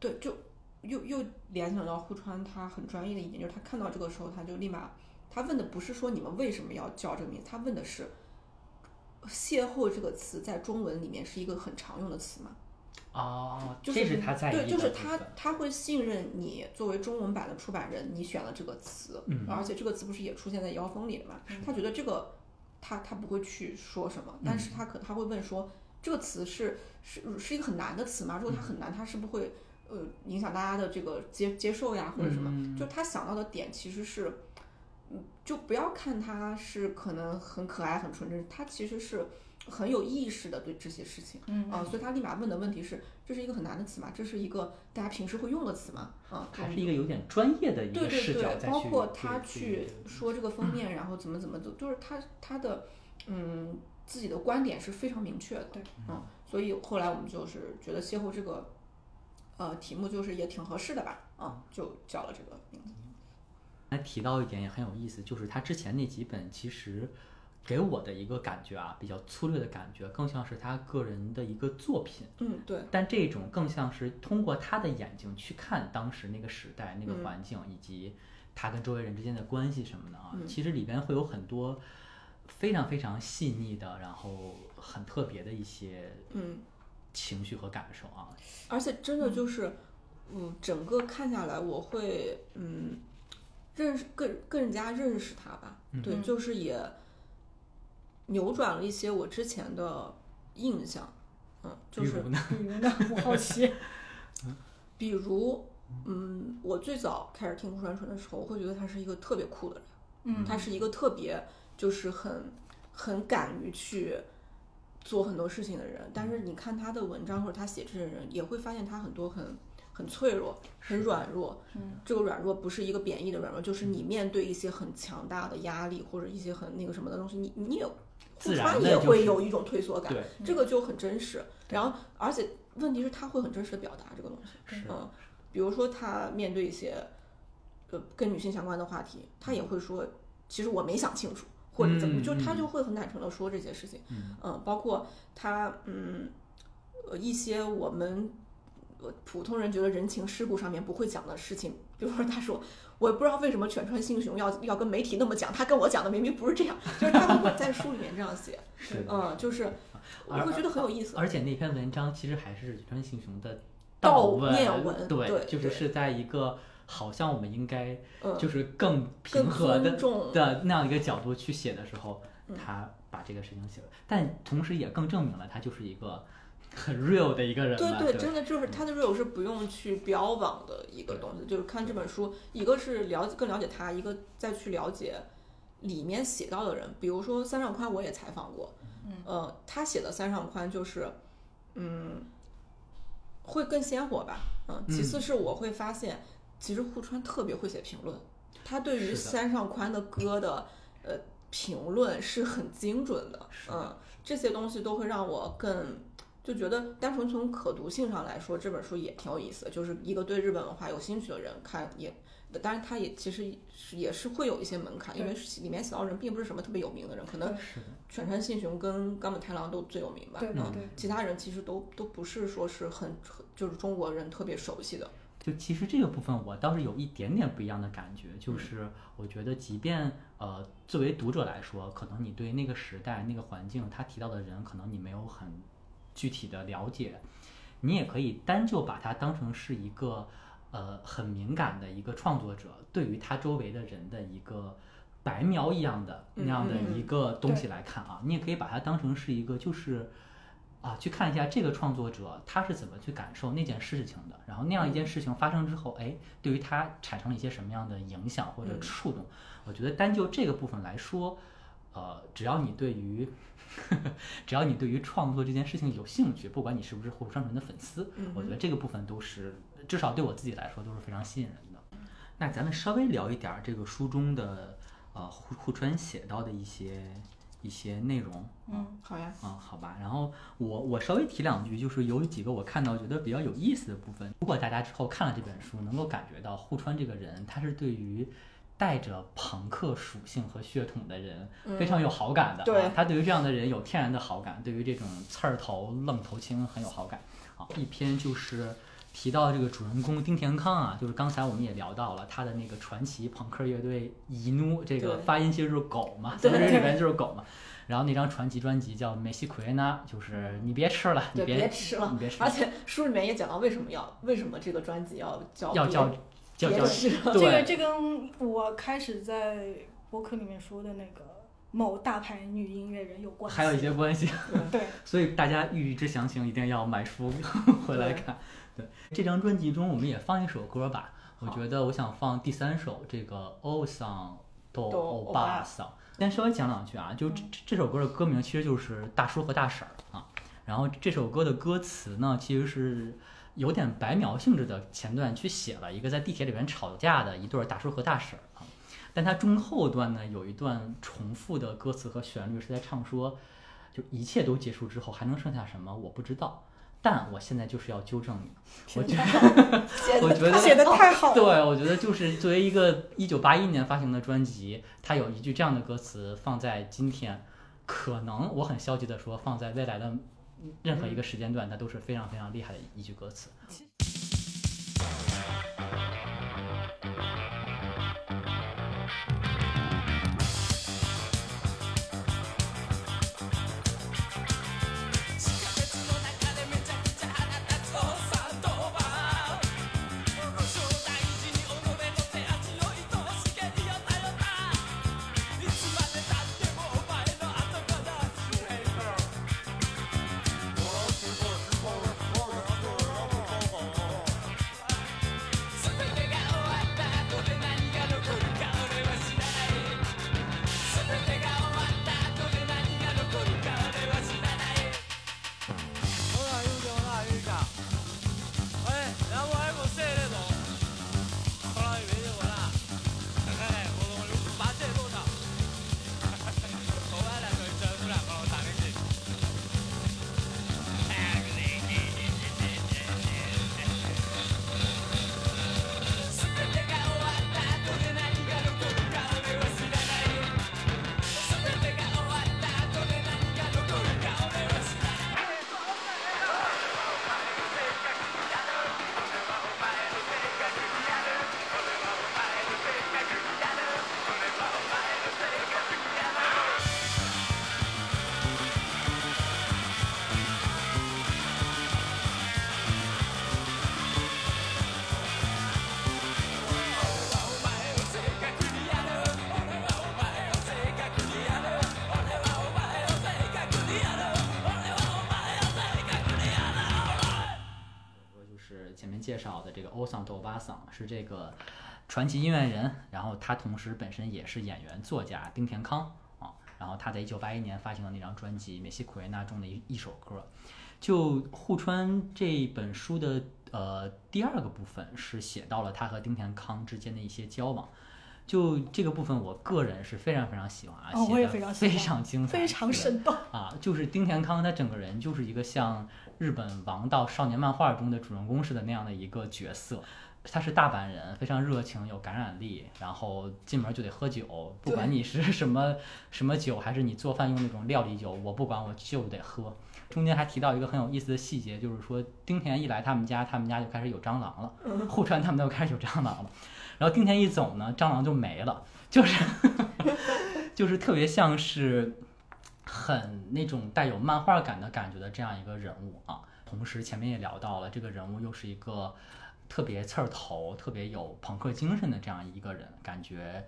对，就又又联想到户川他很专业的一点，就是他看到这个时候，他就立马，他问的不是说你们为什么要叫这个名字，他问的是“邂逅”这个词在中文里面是一个很常用的词吗？哦，就这是他在意的对，就是他他会信任你作为中文版的出版人，你选了这个词，嗯而且这个词不是也出现在妖风里了嘛？他觉得这个他他不会去说什么，但是他可他会问说这个词是是是一个很难的词吗？如果它很难，它是不是会呃影响大家的这个接接受呀，或者什么？嗯就他想到的点其实是，嗯，就不要看他是可能很可爱、很纯真，他其实是很有意识的对这些事情。嗯啊，所以他立马问的问题是：这是一个很难的词吗？这是一个大家平时会用的词吗？啊，还是一个有点专业的一对个视对对，对包括他去说这个封面，然后怎么怎么的，就是他他的嗯自己的观点是非常明确的。对，嗯，所以后来我们就是觉得邂逅这个呃题目就是也挺合适的吧，啊，就叫了这个名字。还提到一点也很有意思，就是他之前那几本其实给我的一个感觉啊，比较粗略的感觉，更像是他个人的一个作品。嗯，对，但这种更像是通过他的眼睛去看当时那个时代、那个嗯环境，以及他跟周围人之间的关系什么的啊。嗯其实里边会有很多非常非常细腻的，然后很特别的一些嗯。情绪和感受啊。而且真的就是，嗯，整个看下来，我会嗯认识更更加认识他吧。对，嗯就是也扭转了一些我之前的印象。嗯，就是比如呢？我好奇。比如，嗯，我最早开始听顾川纯的时候，我会觉得他是一个特别酷的人，嗯他是一个特别就是很很敢于去做很多事情的人。但是你看他的文章或者他写这些人，也会发现他很多很很脆弱、很软弱。嗯，这个软弱不是一个贬义的软弱，就是你面对一些很强大的压力或者一些很那个什么的东西，你你也户自然也的就是会有一种退缩感。对，这个就很真实。然后，而且问题是他会很真实的表达这个东西。是嗯，比如说他面对一些呃跟女性相关的话题，他也会说，其实我没想清楚，或者怎么，嗯就他嗯就会很坦诚的说这些事情。嗯包括他嗯呃一些我们。呃普通人觉得人情世故上面不会讲的事情，比如说他说，我也不知道为什么犬川幸雄要要跟媒体那么讲，他跟我讲的明明不是这样，就是他会在书里面这样写，是。嗯，就是我会觉得很有意思。而且那篇文章其实还是犬川幸雄的悼文，念文对，对就是是在一个好像我们应该嗯，就是更平更和的的那样一个角度去写的时候，嗯他把这个事情写了，但同时也更证明了他就是一个很 real 的一个人，对对，对，真的就是他的 real 是不用去标榜的一个东西，就是看这本书，一个是了解更了解他，一个再去了解里面写到的人，比如说三上宽，我也采访过，嗯。呃，他写的三上宽就是，嗯，会更鲜活吧，嗯，其次是我会发现，其实户川特别会写评论，他对于三上宽的歌的呃评论是很精准的，是的。嗯，这些东西都会让我更就觉得单纯从可读性上来说，这本书也挺有意思的，就是一个对日本文化有兴趣的人看也。当然，他也其实是也是会有一些门槛，因为里面写到人并不是什么特别有名的人，可能犬山信雄跟冈本太郎都最有名吧。嗯对对对，其他人其实都都不是说是很很就是中国人特别熟悉的。就其实这个部分我倒是有一点点不一样的感觉，就是我觉得即便呃作为读者来说，可能你对那个时代那个环境他提到的人，可能你没有很具体的了解，你也可以单就把它当成是一个呃很敏感的一个创作者对于他周围的人的一个白描一样的那样的一个东西来看啊，你也可以把它当成是一个就是。啊，去看一下这个创作者他是怎么去感受那件事情的，然后那样一件事情发生之后，哎，对于他产生了一些什么样的影响或者嗯触动？我觉得单就这个部分来说，呃，只要你对于，只要你对于创作这件事情有兴趣，不管你是不是户川纯的粉丝，嗯我觉得这个部分都是至少对我自己来说都是非常吸引人的。那咱们稍微聊一点儿这个书中的呃户户川写到的一些一些内容。嗯好呀，嗯，好吧，然后我我稍微提两句，就是有几个我看到觉得比较有意思的部分。如果大家之后看了这本书，能够感觉到户川这个人，他是对于带着朋克属性和血统的人非常有好感的、啊。对他对于这样的人有天然的好感，对于这种刺儿头愣头青很有好感。啊，一篇就是。提到这个主人公丁田康啊，就是刚才我们也聊到了他的那个传奇朋克乐队伊努，这个发音其实就是狗嘛，对在日语里边就是狗嘛。然后那张传奇专辑叫《梅西奎纳》，就是你别吃了，你，别别吃了你别。吃而且书里面也讲到为什么要为什么这个专辑要叫要叫叫叫别吃了。这个这跟我开始在博客里面说的那个某大牌女音乐人有关系。还有一些关系，对，所以大家欲知详情一定要买书回来看。对这张专辑中，我们也放一首歌吧。我觉得我想放第三首这个《欧桑多都欧欧巴巴桑》。先稍微讲两句啊，就这这这首歌的歌名其实就是大叔和大婶儿啊。然后这首歌的歌词呢，其实是有点白描性质的，前段去写了一个在地铁里面吵架的一对儿大叔和大婶儿啊。但它中后段呢，有一段重复的歌词和旋律是在唱说，就一切都结束之后还能剩下什么？我不知道。但我现在就是要纠正你，我觉得 我觉得写的太好了。对，我觉得就是作为一个一九八一年发行的专辑，它有一句这样的歌词放在今天，可能我很消极的说，放在未来的任何一个时间段，它都是非常非常厉害的一句歌词。是这个传奇音乐人，然后他同时本身也是演员作家丁田康啊，然后他在一九八一年发行的那张专辑《美西苦维纳》中的一一首歌，就户川这本书的呃第二个部分是写到了他和丁田康之间的一些交往。就这个部分，我个人是非常非常喜欢啊，哦我也写的非常喜欢非常精彩，非常生动。啊，就是丁田康他整个人就是一个像日本王道少年漫画中的主人公似的那样的一个角色。他是大阪人，非常热情，有感染力，然后进门就得喝酒，不管你是什么什么酒，还是你做饭用那种料理酒，我不管，我就得喝。中间还提到一个很有意思的细节，就是说丁田一来他们家，他们家就开始有蟑螂了，户川他们都开始有蟑螂了，然后丁田一走呢，蟑螂就没了，就是 就是特别像是很那种带有漫画感的感觉的这样一个人物啊。同时前面也聊到了，这个人物又是一个特别刺儿头、特别有朋克精神的这样一个人，感觉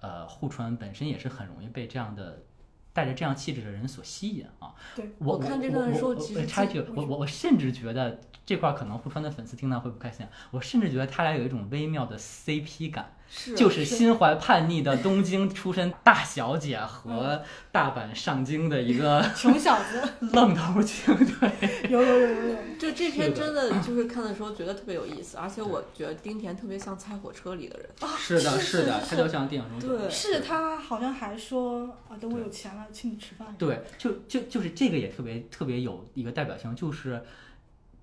呃户川本身也是很容易被这样的。带着这样气质的人所吸引啊！对我我看这段的时候我其实我插一句，我我我甚至觉得这块儿可能户川的粉丝听到会不开心。我甚至觉得他俩有一种微妙的 CP 感，是就是心怀叛逆的东京出身大小姐和大阪上京的一个 穷小子，愣头青，对，有有有有。有，就这篇真的就是看的时候觉得特别有意思，而且我觉得丁田特别像《猜火车》里的人。是的，是是的，是他就像电影中对。是他好像还说啊，等我有钱了，请你吃饭。对，就就就是这个也特别特别有一个代表性，就是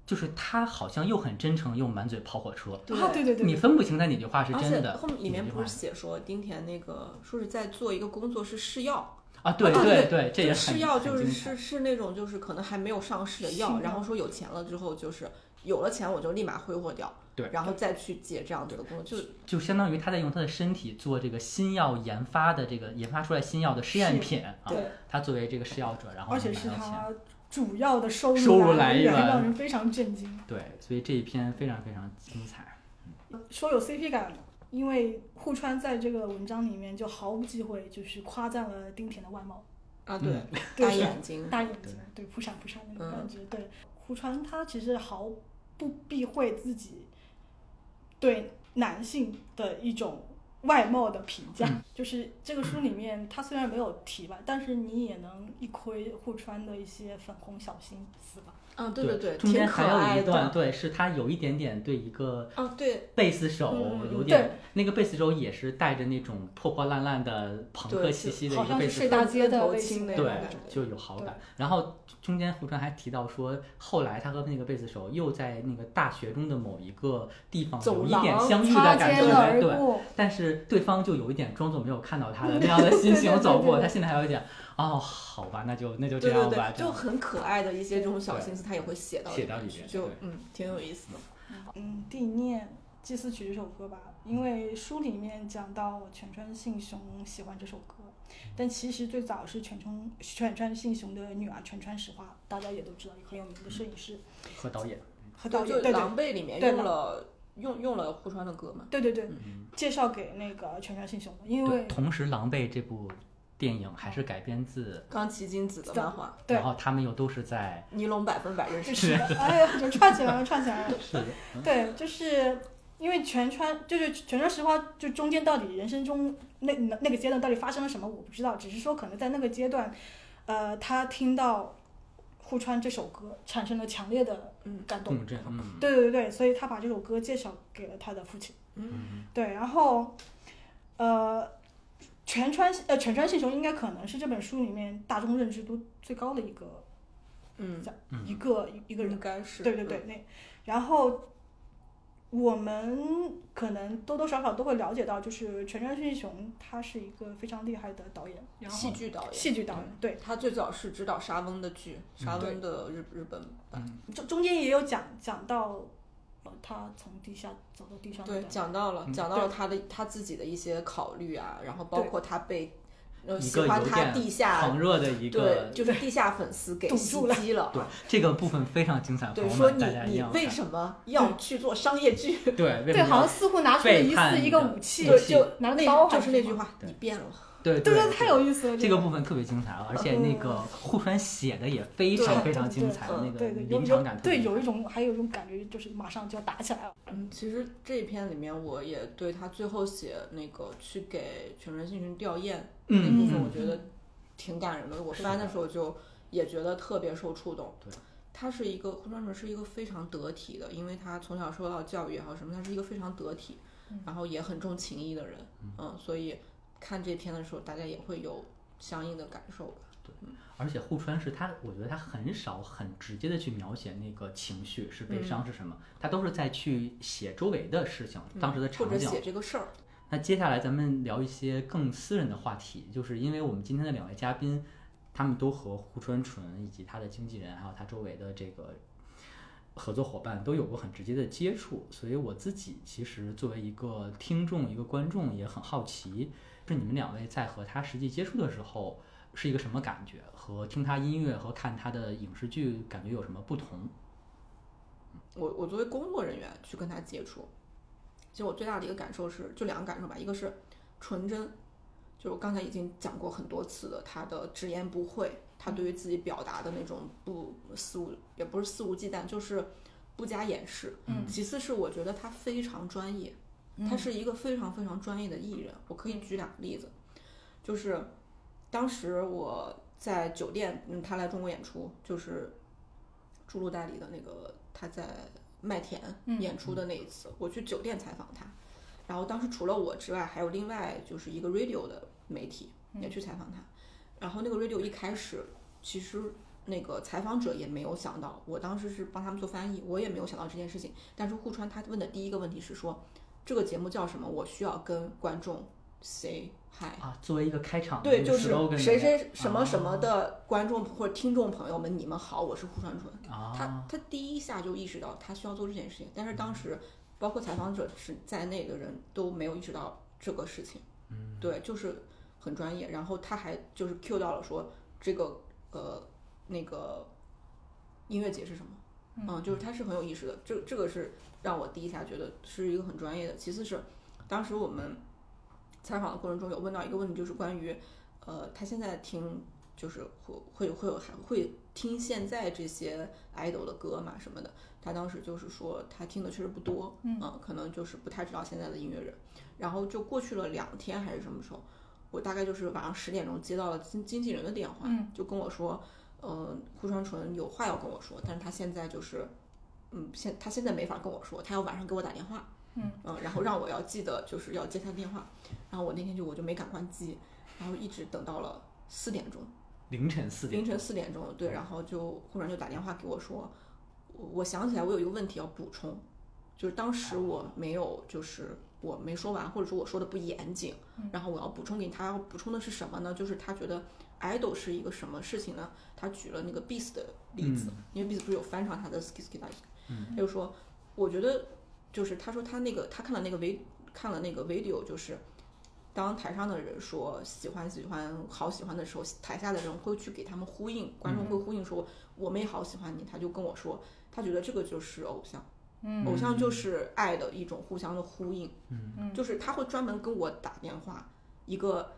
就是他好像又很真诚，又满嘴跑火车，啊，对对对，你分不清他哪句话是而且真的，后面里面不是写说丁田那个说是在做一个工作是试药，啊？对啊对对，这也很试药就是是是那种就是可能还没有上市的药，然后说有钱了之后就是有了钱我就立马挥霍掉，对然后再去接这样子的工作，就就相当于他在用他的身体做这个新药研发的这个研发出来新药的试验品啊，对他作为这个试药者，然后而且是能拿到钱他主要的收收入来来源让人非常震惊。对，所以这一篇非常非常精彩。说有 CP 感，因为户川在这个文章里面就毫无忌讳，就是夸赞了丁田的外貌，啊对，嗯大眼睛，大眼睛，对，扑闪扑闪那种感觉。对，户川他其实毫不避讳自己对男性的一种外貌的评价，嗯就是这个书里面他虽然没有提吧，但是你也能一窥户川的一些粉红小心思吧。啊对对对，中间还有一段，对，是他有一点点对一个啊对贝斯手嗯有点，那个贝斯手也是带着那种破破烂烂的朋克气息的一个贝斯手。对就有好感。然后中间胡川还提到说，后来他和那个贝斯手又在那个大学中的某一个地方有一点相遇的感觉，对。但是对方就有一点装作没有看到他的 那样的心情走过，他现在还有一点，哦，好吧，那就那就这样吧，就很可爱的一些这种小心思，他也会写到写到里面，就嗯挺有意思的。嗯，地念《祭祀曲》这首歌吧，因为书里面讲到全川信雄喜欢这首歌，但其实最早是全川全川信雄的女儿全川石花，大家也都知道，很有名的摄影师和导演，和导演，对对。狼狈里面对用了用用了户川的歌嘛，对对对，嗯，介绍给那个全川信雄的，因。为同时，《狼狈》这部电影还是改编自，冈崎金子的漫画，对然后他们又都是在，尼龙百分百认识。是的，哎呀，就串起来了，串起来了。是的，对，就是因为全川，就是全川石花，就中间到底人生中那那那个阶段到底发生了什么，我不知道，只是说可能在那个阶段，呃，他听到户川这首歌，产生了强烈的嗯感动。共振，嗯，对对对，所以他把这首歌介绍给了他的父亲。嗯，对，然后，呃，全川呃全川信雄应该可能是这本书里面大众认知度最高的一个嗯，嗯一个一一个人应。该是。对对对，那然后我们可能多多少少都会了解到，就是全川信雄他是一个非常厉害的导演，然嗯，后戏剧导演。戏剧导演，对，他最早是指导沙翁的剧，沙翁的日日本版。中中间也有讲讲到，呃，他从地下走到地上对，讲到了，嗯讲到了他的他自己的一些考虑啊，然后包括他被呃喜欢他地下狂热的一对，个，就是地下粉丝给堵袭住了击了。对这个部分非常精彩，对，说你你为什么要去做商业剧？对，对，好像似乎拿出了疑似一个武器，对，就拿那刀就是是那句话，你变了。对对对，太有意思了。这个部分特别精彩了，而且那个户川写的也非常非常精彩，嗯那个对对有临场感对有一种还有一种感觉，就是马上就要打起来了。嗯，其实这一篇里面，我也对他最后写那个去给全人性群吊唁那嗯部分，嗯我觉得挺感人的。我翻的时候就也觉得特别受触动。对，他是一个户川纯是一个非常得体的，因为他从小受到教育也好什么，他是一个非常得体，然后也很重情义的人。嗯，所以看这篇的时候，大家也会有相应的感受吧。而且户川是他，我觉得他很少很直接的去描写那个情绪是悲伤是什么，他都是在去写周围的事情，当时的或者场景。写这个事儿，那接下来咱们聊一些更私人的话题，就是因为我们今天的两位嘉宾，他们都和户川纯以及他的经纪人，还有他周围的这个合作伙伴都有过很直接的接触，所以我自己其实作为一个听众、一个观众也很好奇，是你们两位在和他实际接触的时候是一个什么感觉？和听他音乐和看他的影视剧感觉有什么不同？我我作为工作人员去跟他接触，其实我最大的一个感受是，就两个感受吧，一个是纯真，就是我刚才已经讲过很多次的，他的直言不讳，他对于自己表达的那种不肆无，也不是肆无忌惮，就是不加掩饰。嗯其次是我觉得他非常专业，他是一个非常非常专业的艺人。我可以举两个例子，就是当时我在酒店，嗯，他来中国演出，就是朱露代理的那个他在麦田嗯演出的那一次，我去酒店采访他，然后当时除了我之外，还有另外就是一个 radio 的媒体也去采访他，然后那个 radio 一开始其实。那个采访者也没有想到，我当时是帮他们做翻译，我也没有想到这件事情。但是户川他问的第一个问题是说，这个节目叫什么？我需要跟观众 say hi。啊，作为一个开场对，就是谁谁什么什么的观众或者听众朋友们，你们好，我是胡传纯。啊，他他第一下就意识到他需要做这件事情，但是当时包括采访者是在内的人都没有意识到这个事情。嗯，对，就是很专业。然后他还就是 Q 到了说这个呃那个音乐节是什么？嗯，就是他是很有意识的。这这个是让我第一下觉得是一个很专业的。其次是当时我们采访的过程中有问到一个问题，就是关于呃他现在听就是会会会有还会听现在这些 idol 的歌嘛什么的。他当时就是说他听的确实不多，嗯、可能就是不太知道现在的音乐人。然后就过去了两天还是什么时候，我大概就是晚上十点钟接到了经经纪人的电话，嗯就跟我说，呃，户川纯有话要跟我说，但是他现在就是，嗯，现他现在没法跟我说，他要晚上给我打电话，嗯然后让我要记得就是要接他的电话，然后我那天就我就没敢关机，然后一直等到了四点钟，凌晨四点凌晨四点钟，对，然后就忽然就打电话给我说，我我想起来我有一个问题要补充，就是当时我没有就是我没说完，或者说我说的不严谨，然后我要补充给他，要补充的是什么呢？就是他觉得 idol 是一个什么事情呢？他举了那个 Beast 的例子，因为 Beast 不是有翻唱他的 Ski Ski 他就说，我觉得就是他说他那个他看了那个 v 看了那个 video，就是当台上的人说喜欢喜欢好喜欢的时候，台下的人会去给他们呼应，观众会呼应说我们也好喜欢你。他就跟我说，他觉得这个就是偶像，嗯偶像就是爱的一种互相的呼应，嗯就是他会专门跟我打电话，一个。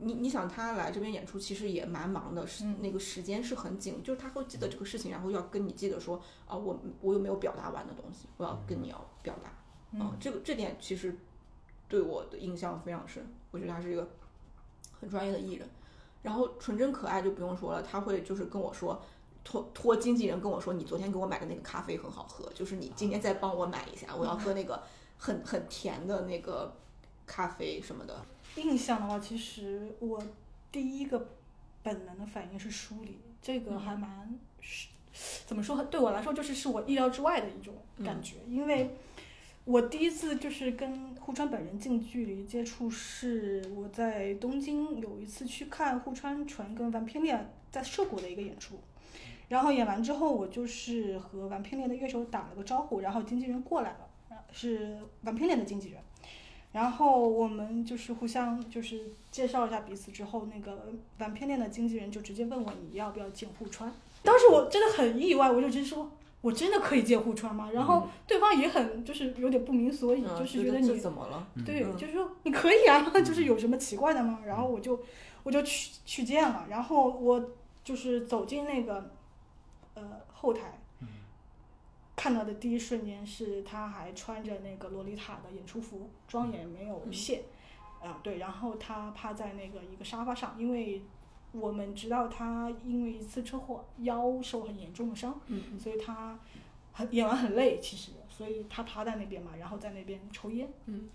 你你想他来这边演出，其实也蛮忙的，是、那个时间是很紧，就是他会记得这个事情，然后要跟你记得说，啊，我我有没有表达完的东西，我要跟你要表达，嗯，这个这点其实对我的印象非常深，我觉得他是一个很专业的艺人。然后纯真可爱就不用说了，他会就是跟我说，托托经纪人跟我说，你昨天给我买的那个咖啡很好喝，就是你今天再帮我买一下，我要喝那个很很甜的那个咖啡什么的。印象的话，其实我第一个本能的反应是梳理，这个还蛮是怎么说？对我来说，就是是我意料之外的一种感觉，因为我第一次就是跟户川本人近距离接触，是我在东京有一次去看户川纯跟丸偏恋在涩谷的一个演出。然后演完之后，我就是和丸偏恋的乐手打了个招呼，然后经纪人过来了，是丸偏恋的经纪人。然后我们就是互相就是介绍一下彼此之后，那个玩偏恋的经纪人就直接问我你要不要见户川。当时我真的很意外，我就直接说我真的可以借户川吗？然后对方也很就是有点不明所以，嗯就是觉得你怎么了？对，嗯就是说你可以啊，就是有什么奇怪的吗？然后我就我就去去见了，然后我就是走进那个呃后台，看到的第一瞬间是他还穿着那个洛丽塔的演出服，妆也没有卸，啊、对，然后他趴在那个一个沙发上，因为我们知道他因为一次车祸腰受很严重的伤，嗯所以他很演完很累，其实，所以他趴在那边嘛，然后在那边抽烟，嗯，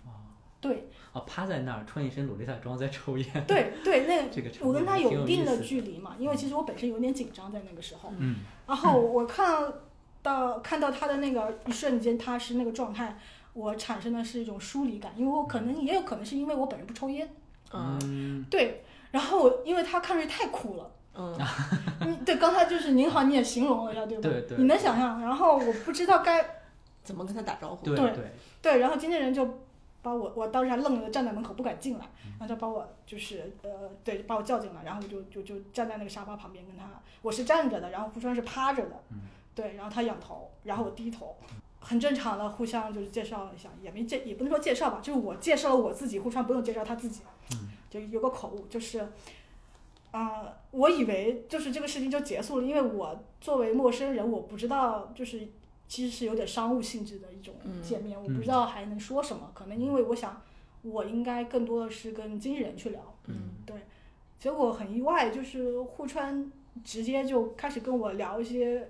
对哦，趴在那儿穿一身洛丽塔装在抽烟，对对，那 这个我跟他有一定的距离嘛，因为其实我本身有点紧张在那个时候，嗯。然后我看到看到他的那个一瞬间，他是那个状态，我产生的是一种疏离感，因为我可能也有可能是因为我本人不抽烟，嗯嗯对，然后我因为他看上去太苦了。嗯 嗯，对，刚才就是您好，你也形容了一下，对吧？对对你能想象？然后我不知道该 怎么跟他打招呼？对对对，然后经纪人就把我，我当时还愣着站在门口不敢进来，然后就把我就是呃，对，把我叫进来，然后我就就就站在那个沙发旁边跟他，我是站着的，然后胡川是趴着的，对，然后他仰头，然后我低头，很正常的互相就是介绍了一下，也没介也不能说介绍吧，就是我介绍了我自己，胡川不用介绍他自己，就有个口误，就是。啊、我以为就是这个事情就结束了，因为我作为陌生人，我不知道就是其实是有点商务性质的一种嗯见面，我不知道还能说什么。可能因为我想，我应该更多的是跟经纪人去聊。嗯对结果很意外，就是户川直接就开始跟我聊一些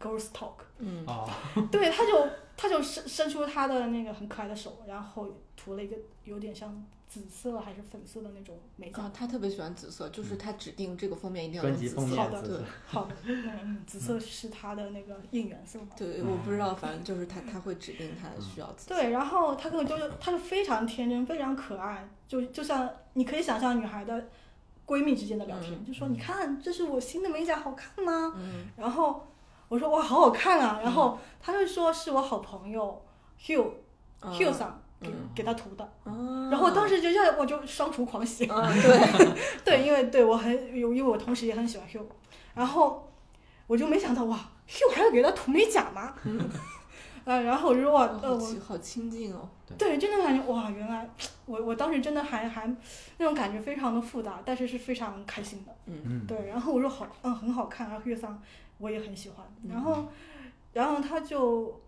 girls talk，嗯哦，对，他就他就伸伸出他的那个很可爱的手，然后涂了一个有点像紫色还是粉色的那种美甲。啊，他特别喜欢紫色，就是他指定这个封面一定要用紫色。好的对，好的，嗯嗯，紫色是他的那个应援色嘛。对，我不知道，反正就是他他会指定他需要紫色。对，然后他跟我就是，他就非常天真，非常可爱，就就像你可以想象女孩的闺蜜之间的聊天，嗯就说你看这是我新的美甲，好看吗？嗯然后我说哇，好好看啊，然后他就说是我好朋友 Hugh 桑给、嗯。给他涂的，啊，然后当时就让我就双厨狂喜，啊，对，对，因为对我很有，因为我同时也很喜欢 Hugh，然后我就没想到哇，Hugh 还要给他涂美甲吗？呃，然后我就说哇，哦呃，我好亲近哦。对，真的感觉哇，原来我我当时真的还还那种感觉非常的复杂，但是是非常开心的。嗯。对，然后我说好，嗯，很好看，然后月桑我也很喜欢，嗯然后然后他就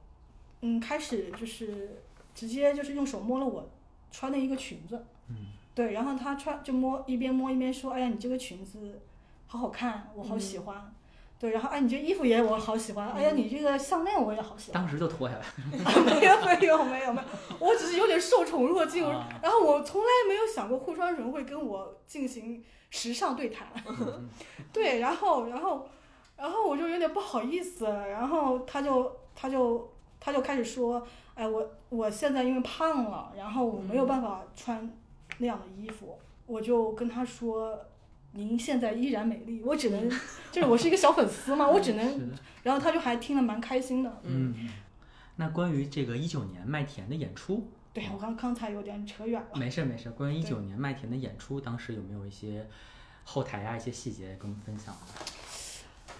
嗯开始就是直接就是用手摸了我穿的一个裙子，嗯对，然后他穿就摸一边摸一边说，哎呀，你这个裙子好好看，我好喜嗯欢。对，然后哎，你这衣服也我好喜欢，哎呀，你这个项链我也好喜欢。当时就脱下来，没有没有没有没有，我只是有点受宠若惊。啊然后我从来没有想过户川人会跟我进行时尚对谈。对，然后然后然后我就有点不好意思，然后他就他就他就开始说，哎，我我现在因为胖了，然后我没有办法穿那样的衣服，我就跟他说。您现在依然美丽，我只能，就是我是一个小粉丝嘛，我只能，然后他就还听得蛮开心的，嗯。那关于这个一九年麦田的演出，对我刚刚才有点扯远了。没事儿没事儿。关于一九年麦田的演出，当时有没有一些后台啊一些细节跟我们分享？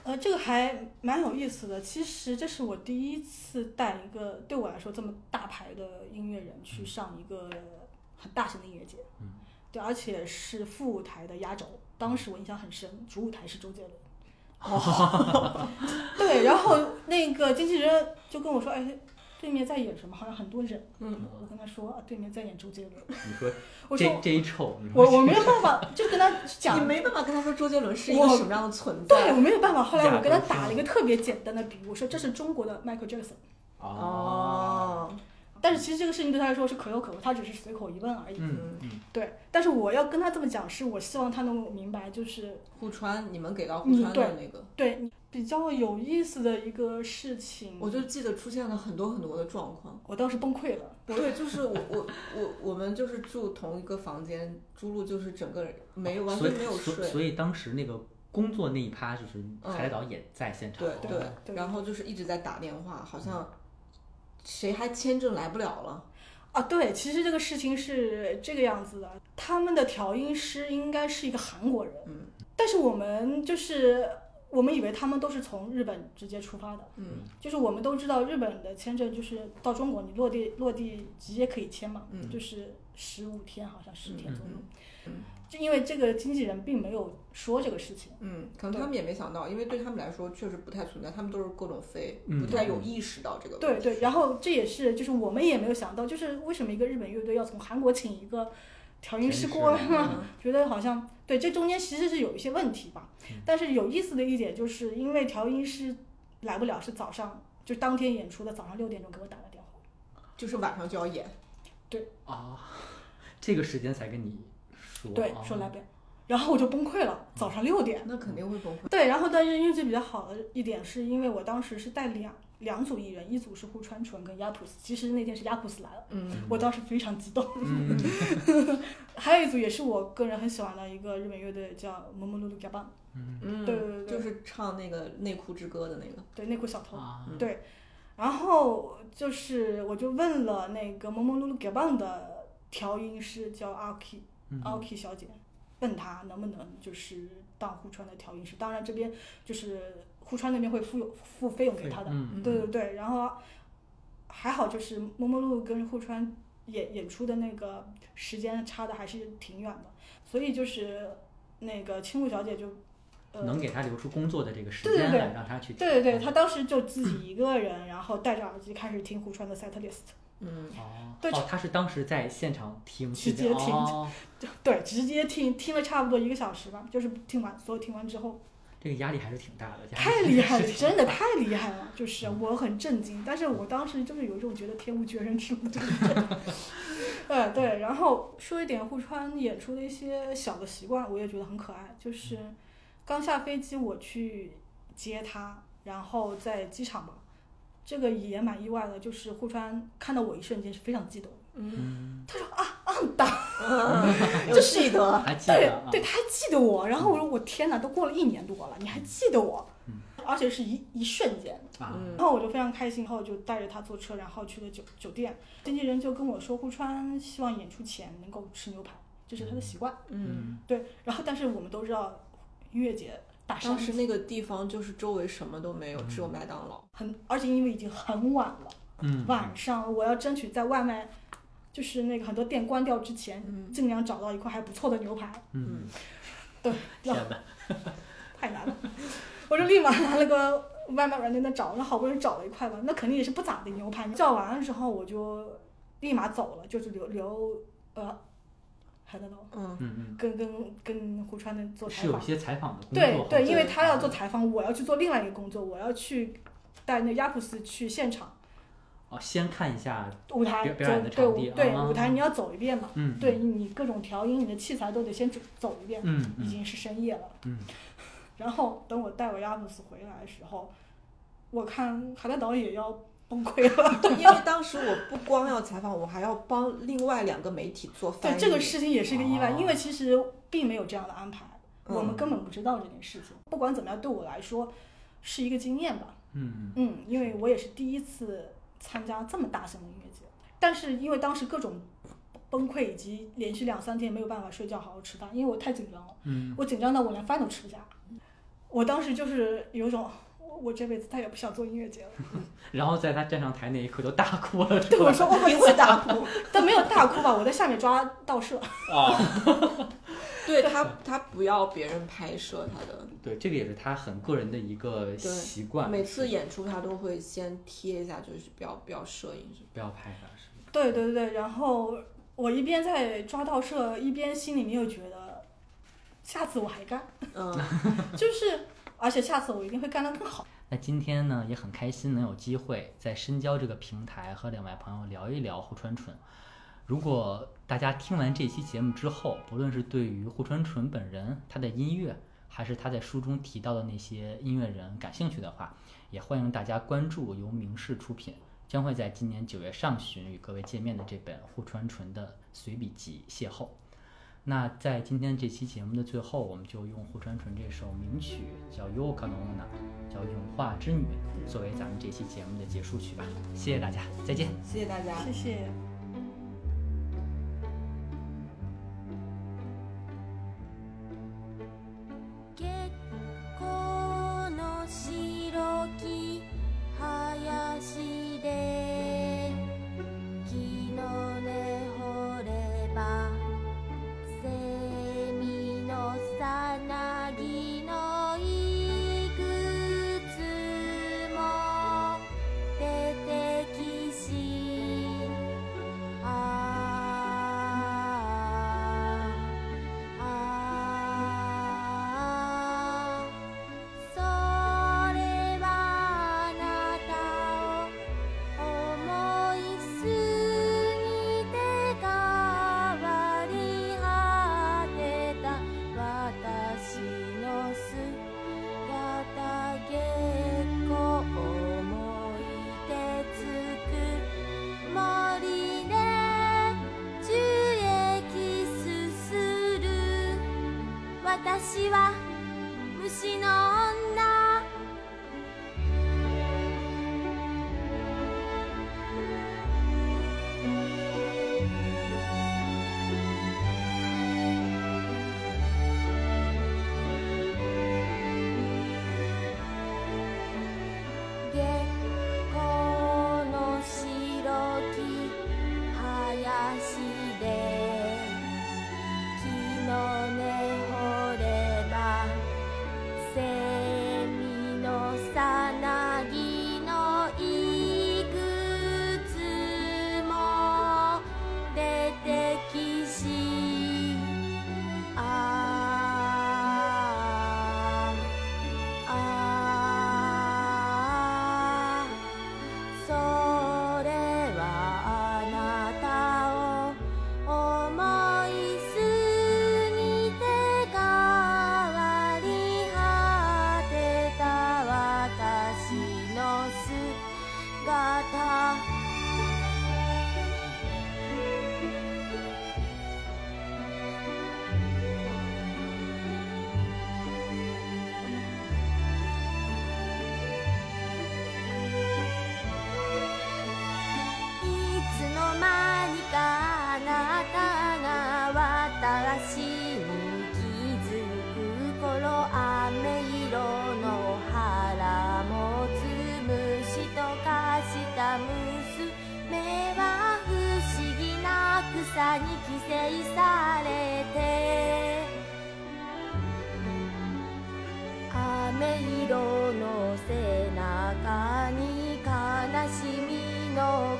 呃，这个还蛮有意思的。其实这是我第一次带一个对我来说这么大牌的音乐人去上一个很大型的音乐节，嗯，对，而且是副舞台的压轴。当时我印象很深，主舞台是周杰伦。哦 对，然后那个经纪人就跟我说：“哎，对面在演什么？好像很多人。”嗯，我跟他说：“啊，对面在演周杰伦。你说”我说这这一臭，：“我我没有办法，就跟他 讲你没办法跟他说周杰伦是一个什么样的存在对，我没有办法。后来我跟他打了一个特别简单的比喻，我说这是中国的 Michael Jackson。哦，哦，但是其实这个事情对他来说是可有可无，他只是随口一问而已。嗯嗯，对，但是我要跟他这么讲，是我希望他能够明白，就是户川，你们给到户嗯川的那个，对你比较有意思的一个事情。我就记得出现了很多很多的状况。我当时崩溃了。对，就是我我我我们就是住同一个房间，朱露就是整个人没有完全没有睡。所所以当时那个工作那一趴，就是海带岛也在现场。对对对，对然后就是一直在打电话，好像谁还签证来不了了。啊，对，其实这个事情是这个样子的，他们的调音师应该是一个韩国人，嗯，但是我们就是我们以为他们都是从日本直接出发的，嗯就是我们都知道日本的签证就是到中国你落地落地直接可以签嘛，嗯就是十五天好像十天左右。嗯就因为这个经纪人并没有说这个事情，嗯，可能他们也没想到，因为对他们来说确实不太存在，他们都是各种飞，嗯不太有意识到这个。对对，然后这也是就是我们也没有想到，就是为什么一个日本乐队要从韩国请一个调音师过来呢？嗯觉得好像对这中间其实是有一些问题吧。但是有意思的一点就是，因为调音师来不了，是早上就当天演出的早上六点钟给我打了电话。就是晚上就要演，对啊，这个时间才跟你说，对，啊说来不了，然后我就崩溃了，早上六点。那肯定会崩溃。对，然后但是运气比较好的一点是因为我当时是带两两组艺人，一组是户川纯跟亚普斯，其实那天是亚普斯来了，嗯我当时非常激动。嗯 还有一组也是我个人很喜欢的一个日本乐队叫 Momolulu Gaban，嗯，对对对就是唱那个内裤之歌的那个。对，内裤小偷。啊，对，然后就是我就问了那个 Momolulu Gaban 的调音师叫 Aoki、嗯 Aoki 小姐，问她能不能就是当户川的调音师，当然这边就是户川那边会付付费用给他的，嗯。对对对，然后还好就是摸摸路跟户川演演出的那个时间差的还是挺远的，所以就是那个青木小姐就呃能给他留出工作的这个时对对对间来，让他去对对对，听她当时就自己一个人，然后戴着耳机开始听户川的 set list，嗯哦，对哦，他是当时在现场听直接听哦，对，直接听听了差不多一个小时吧，就是听完所有听完之后，这个压力还是挺大的，太厉害了，真的太厉害了，就是我很震惊，但是我当时就是有一种觉得天无绝人之路的感觉。对对，然后说一点户川演出的一些小的习惯，我也觉得很可爱。就是刚下飞机我去接他，然后在机场吧，这个也蛮意外的，就是户川看到我一瞬间是非常激动，嗯，嗯，他说啊安达，有记得。还记对啊，对，他还记得我，然后我说我天哪，都过了一年多了，你还记得我，而且是一一瞬间。然后我就非常开心，然后就带着他坐车，然后去了酒酒店。经纪人就跟我说，户川希望演出前能够吃牛排，这是他的习惯。嗯，对，然后但是我们都知道，音乐节大山当时那个地方就是周围什么都没有，只有麦当劳。很，而且因为已经很晚了，嗯，晚上我要争取在外卖，就是那个很多店关掉之前，嗯尽量找到一块还不错的牛排。嗯，对，天然后哪，太难了，我就立马拿了个外卖软件在找，那好不容易找了一块吧，那肯定也是不咋的牛排。叫完了之后，我就立马走了，就是留留呃，还在那嗯。嗯嗯，跟跟跟胡川的做采访。是有一些采访的工作对对，因为他要啊做采访，我要去做另外一个工作，我要去带那亚普斯去现场。哦，先看一下，舞台表表演的走对场地舞对啊。舞台你要走一遍嘛，嗯，对你各种调音，你的器材都得先走走一遍，嗯嗯。已经是深夜了。嗯，然后等我带我亚普斯回来的时候，我看海南岛也要崩溃了。因为当时我不光要采访，我还要帮另外两个媒体做翻对。这个事情也是一个意外，哦因为其实并没有这样的安排，嗯我们根本不知道这件事情。不管怎么样，对我来说是一个经验吧。嗯嗯嗯，因为我也是第一次参加这么大型的音乐节，但是因为当时各种崩溃以及连续两三天没有办法睡觉、好好吃饭，因为我太紧张了，嗯，我紧张到我连饭都吃不下。我当时就是有一种，我我这辈子再也不想做音乐节了。然后在他站上台那一刻就大哭了，对，我吧？说我一定会大哭。但没有大哭吧，我在下面抓倒摄。啊，对他，他不要别人拍摄他的，对，这个也是他很个人的一个习惯，每次演出他都会先贴一下，就是不要不要摄影。不要拍他，是吧？对对对对，然后我一边在抓倒摄，一边心里面又觉得，下次我还干，嗯，就是而且下次我一定会干得更好。那今天呢，也很开心能有机会在深交这个平台和两位朋友聊一聊胡川纯。如果大家听完这期节目之后，不论是对于胡川纯本人、他的音乐，还是他在书中提到的那些音乐人感兴趣的话，也欢迎大家关注由明世出品，将会在今年九月上旬与各位见面的这本户川纯的随笔集《邂逅》。那在今天这期节目的最后，我们就用户川纯这首名曲叫《Yoka no Ona》，叫《永化之女》，作为咱们这期节目的结束曲吧。谢谢大家，再见。谢谢大家。谢谢。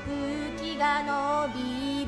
空気が伸び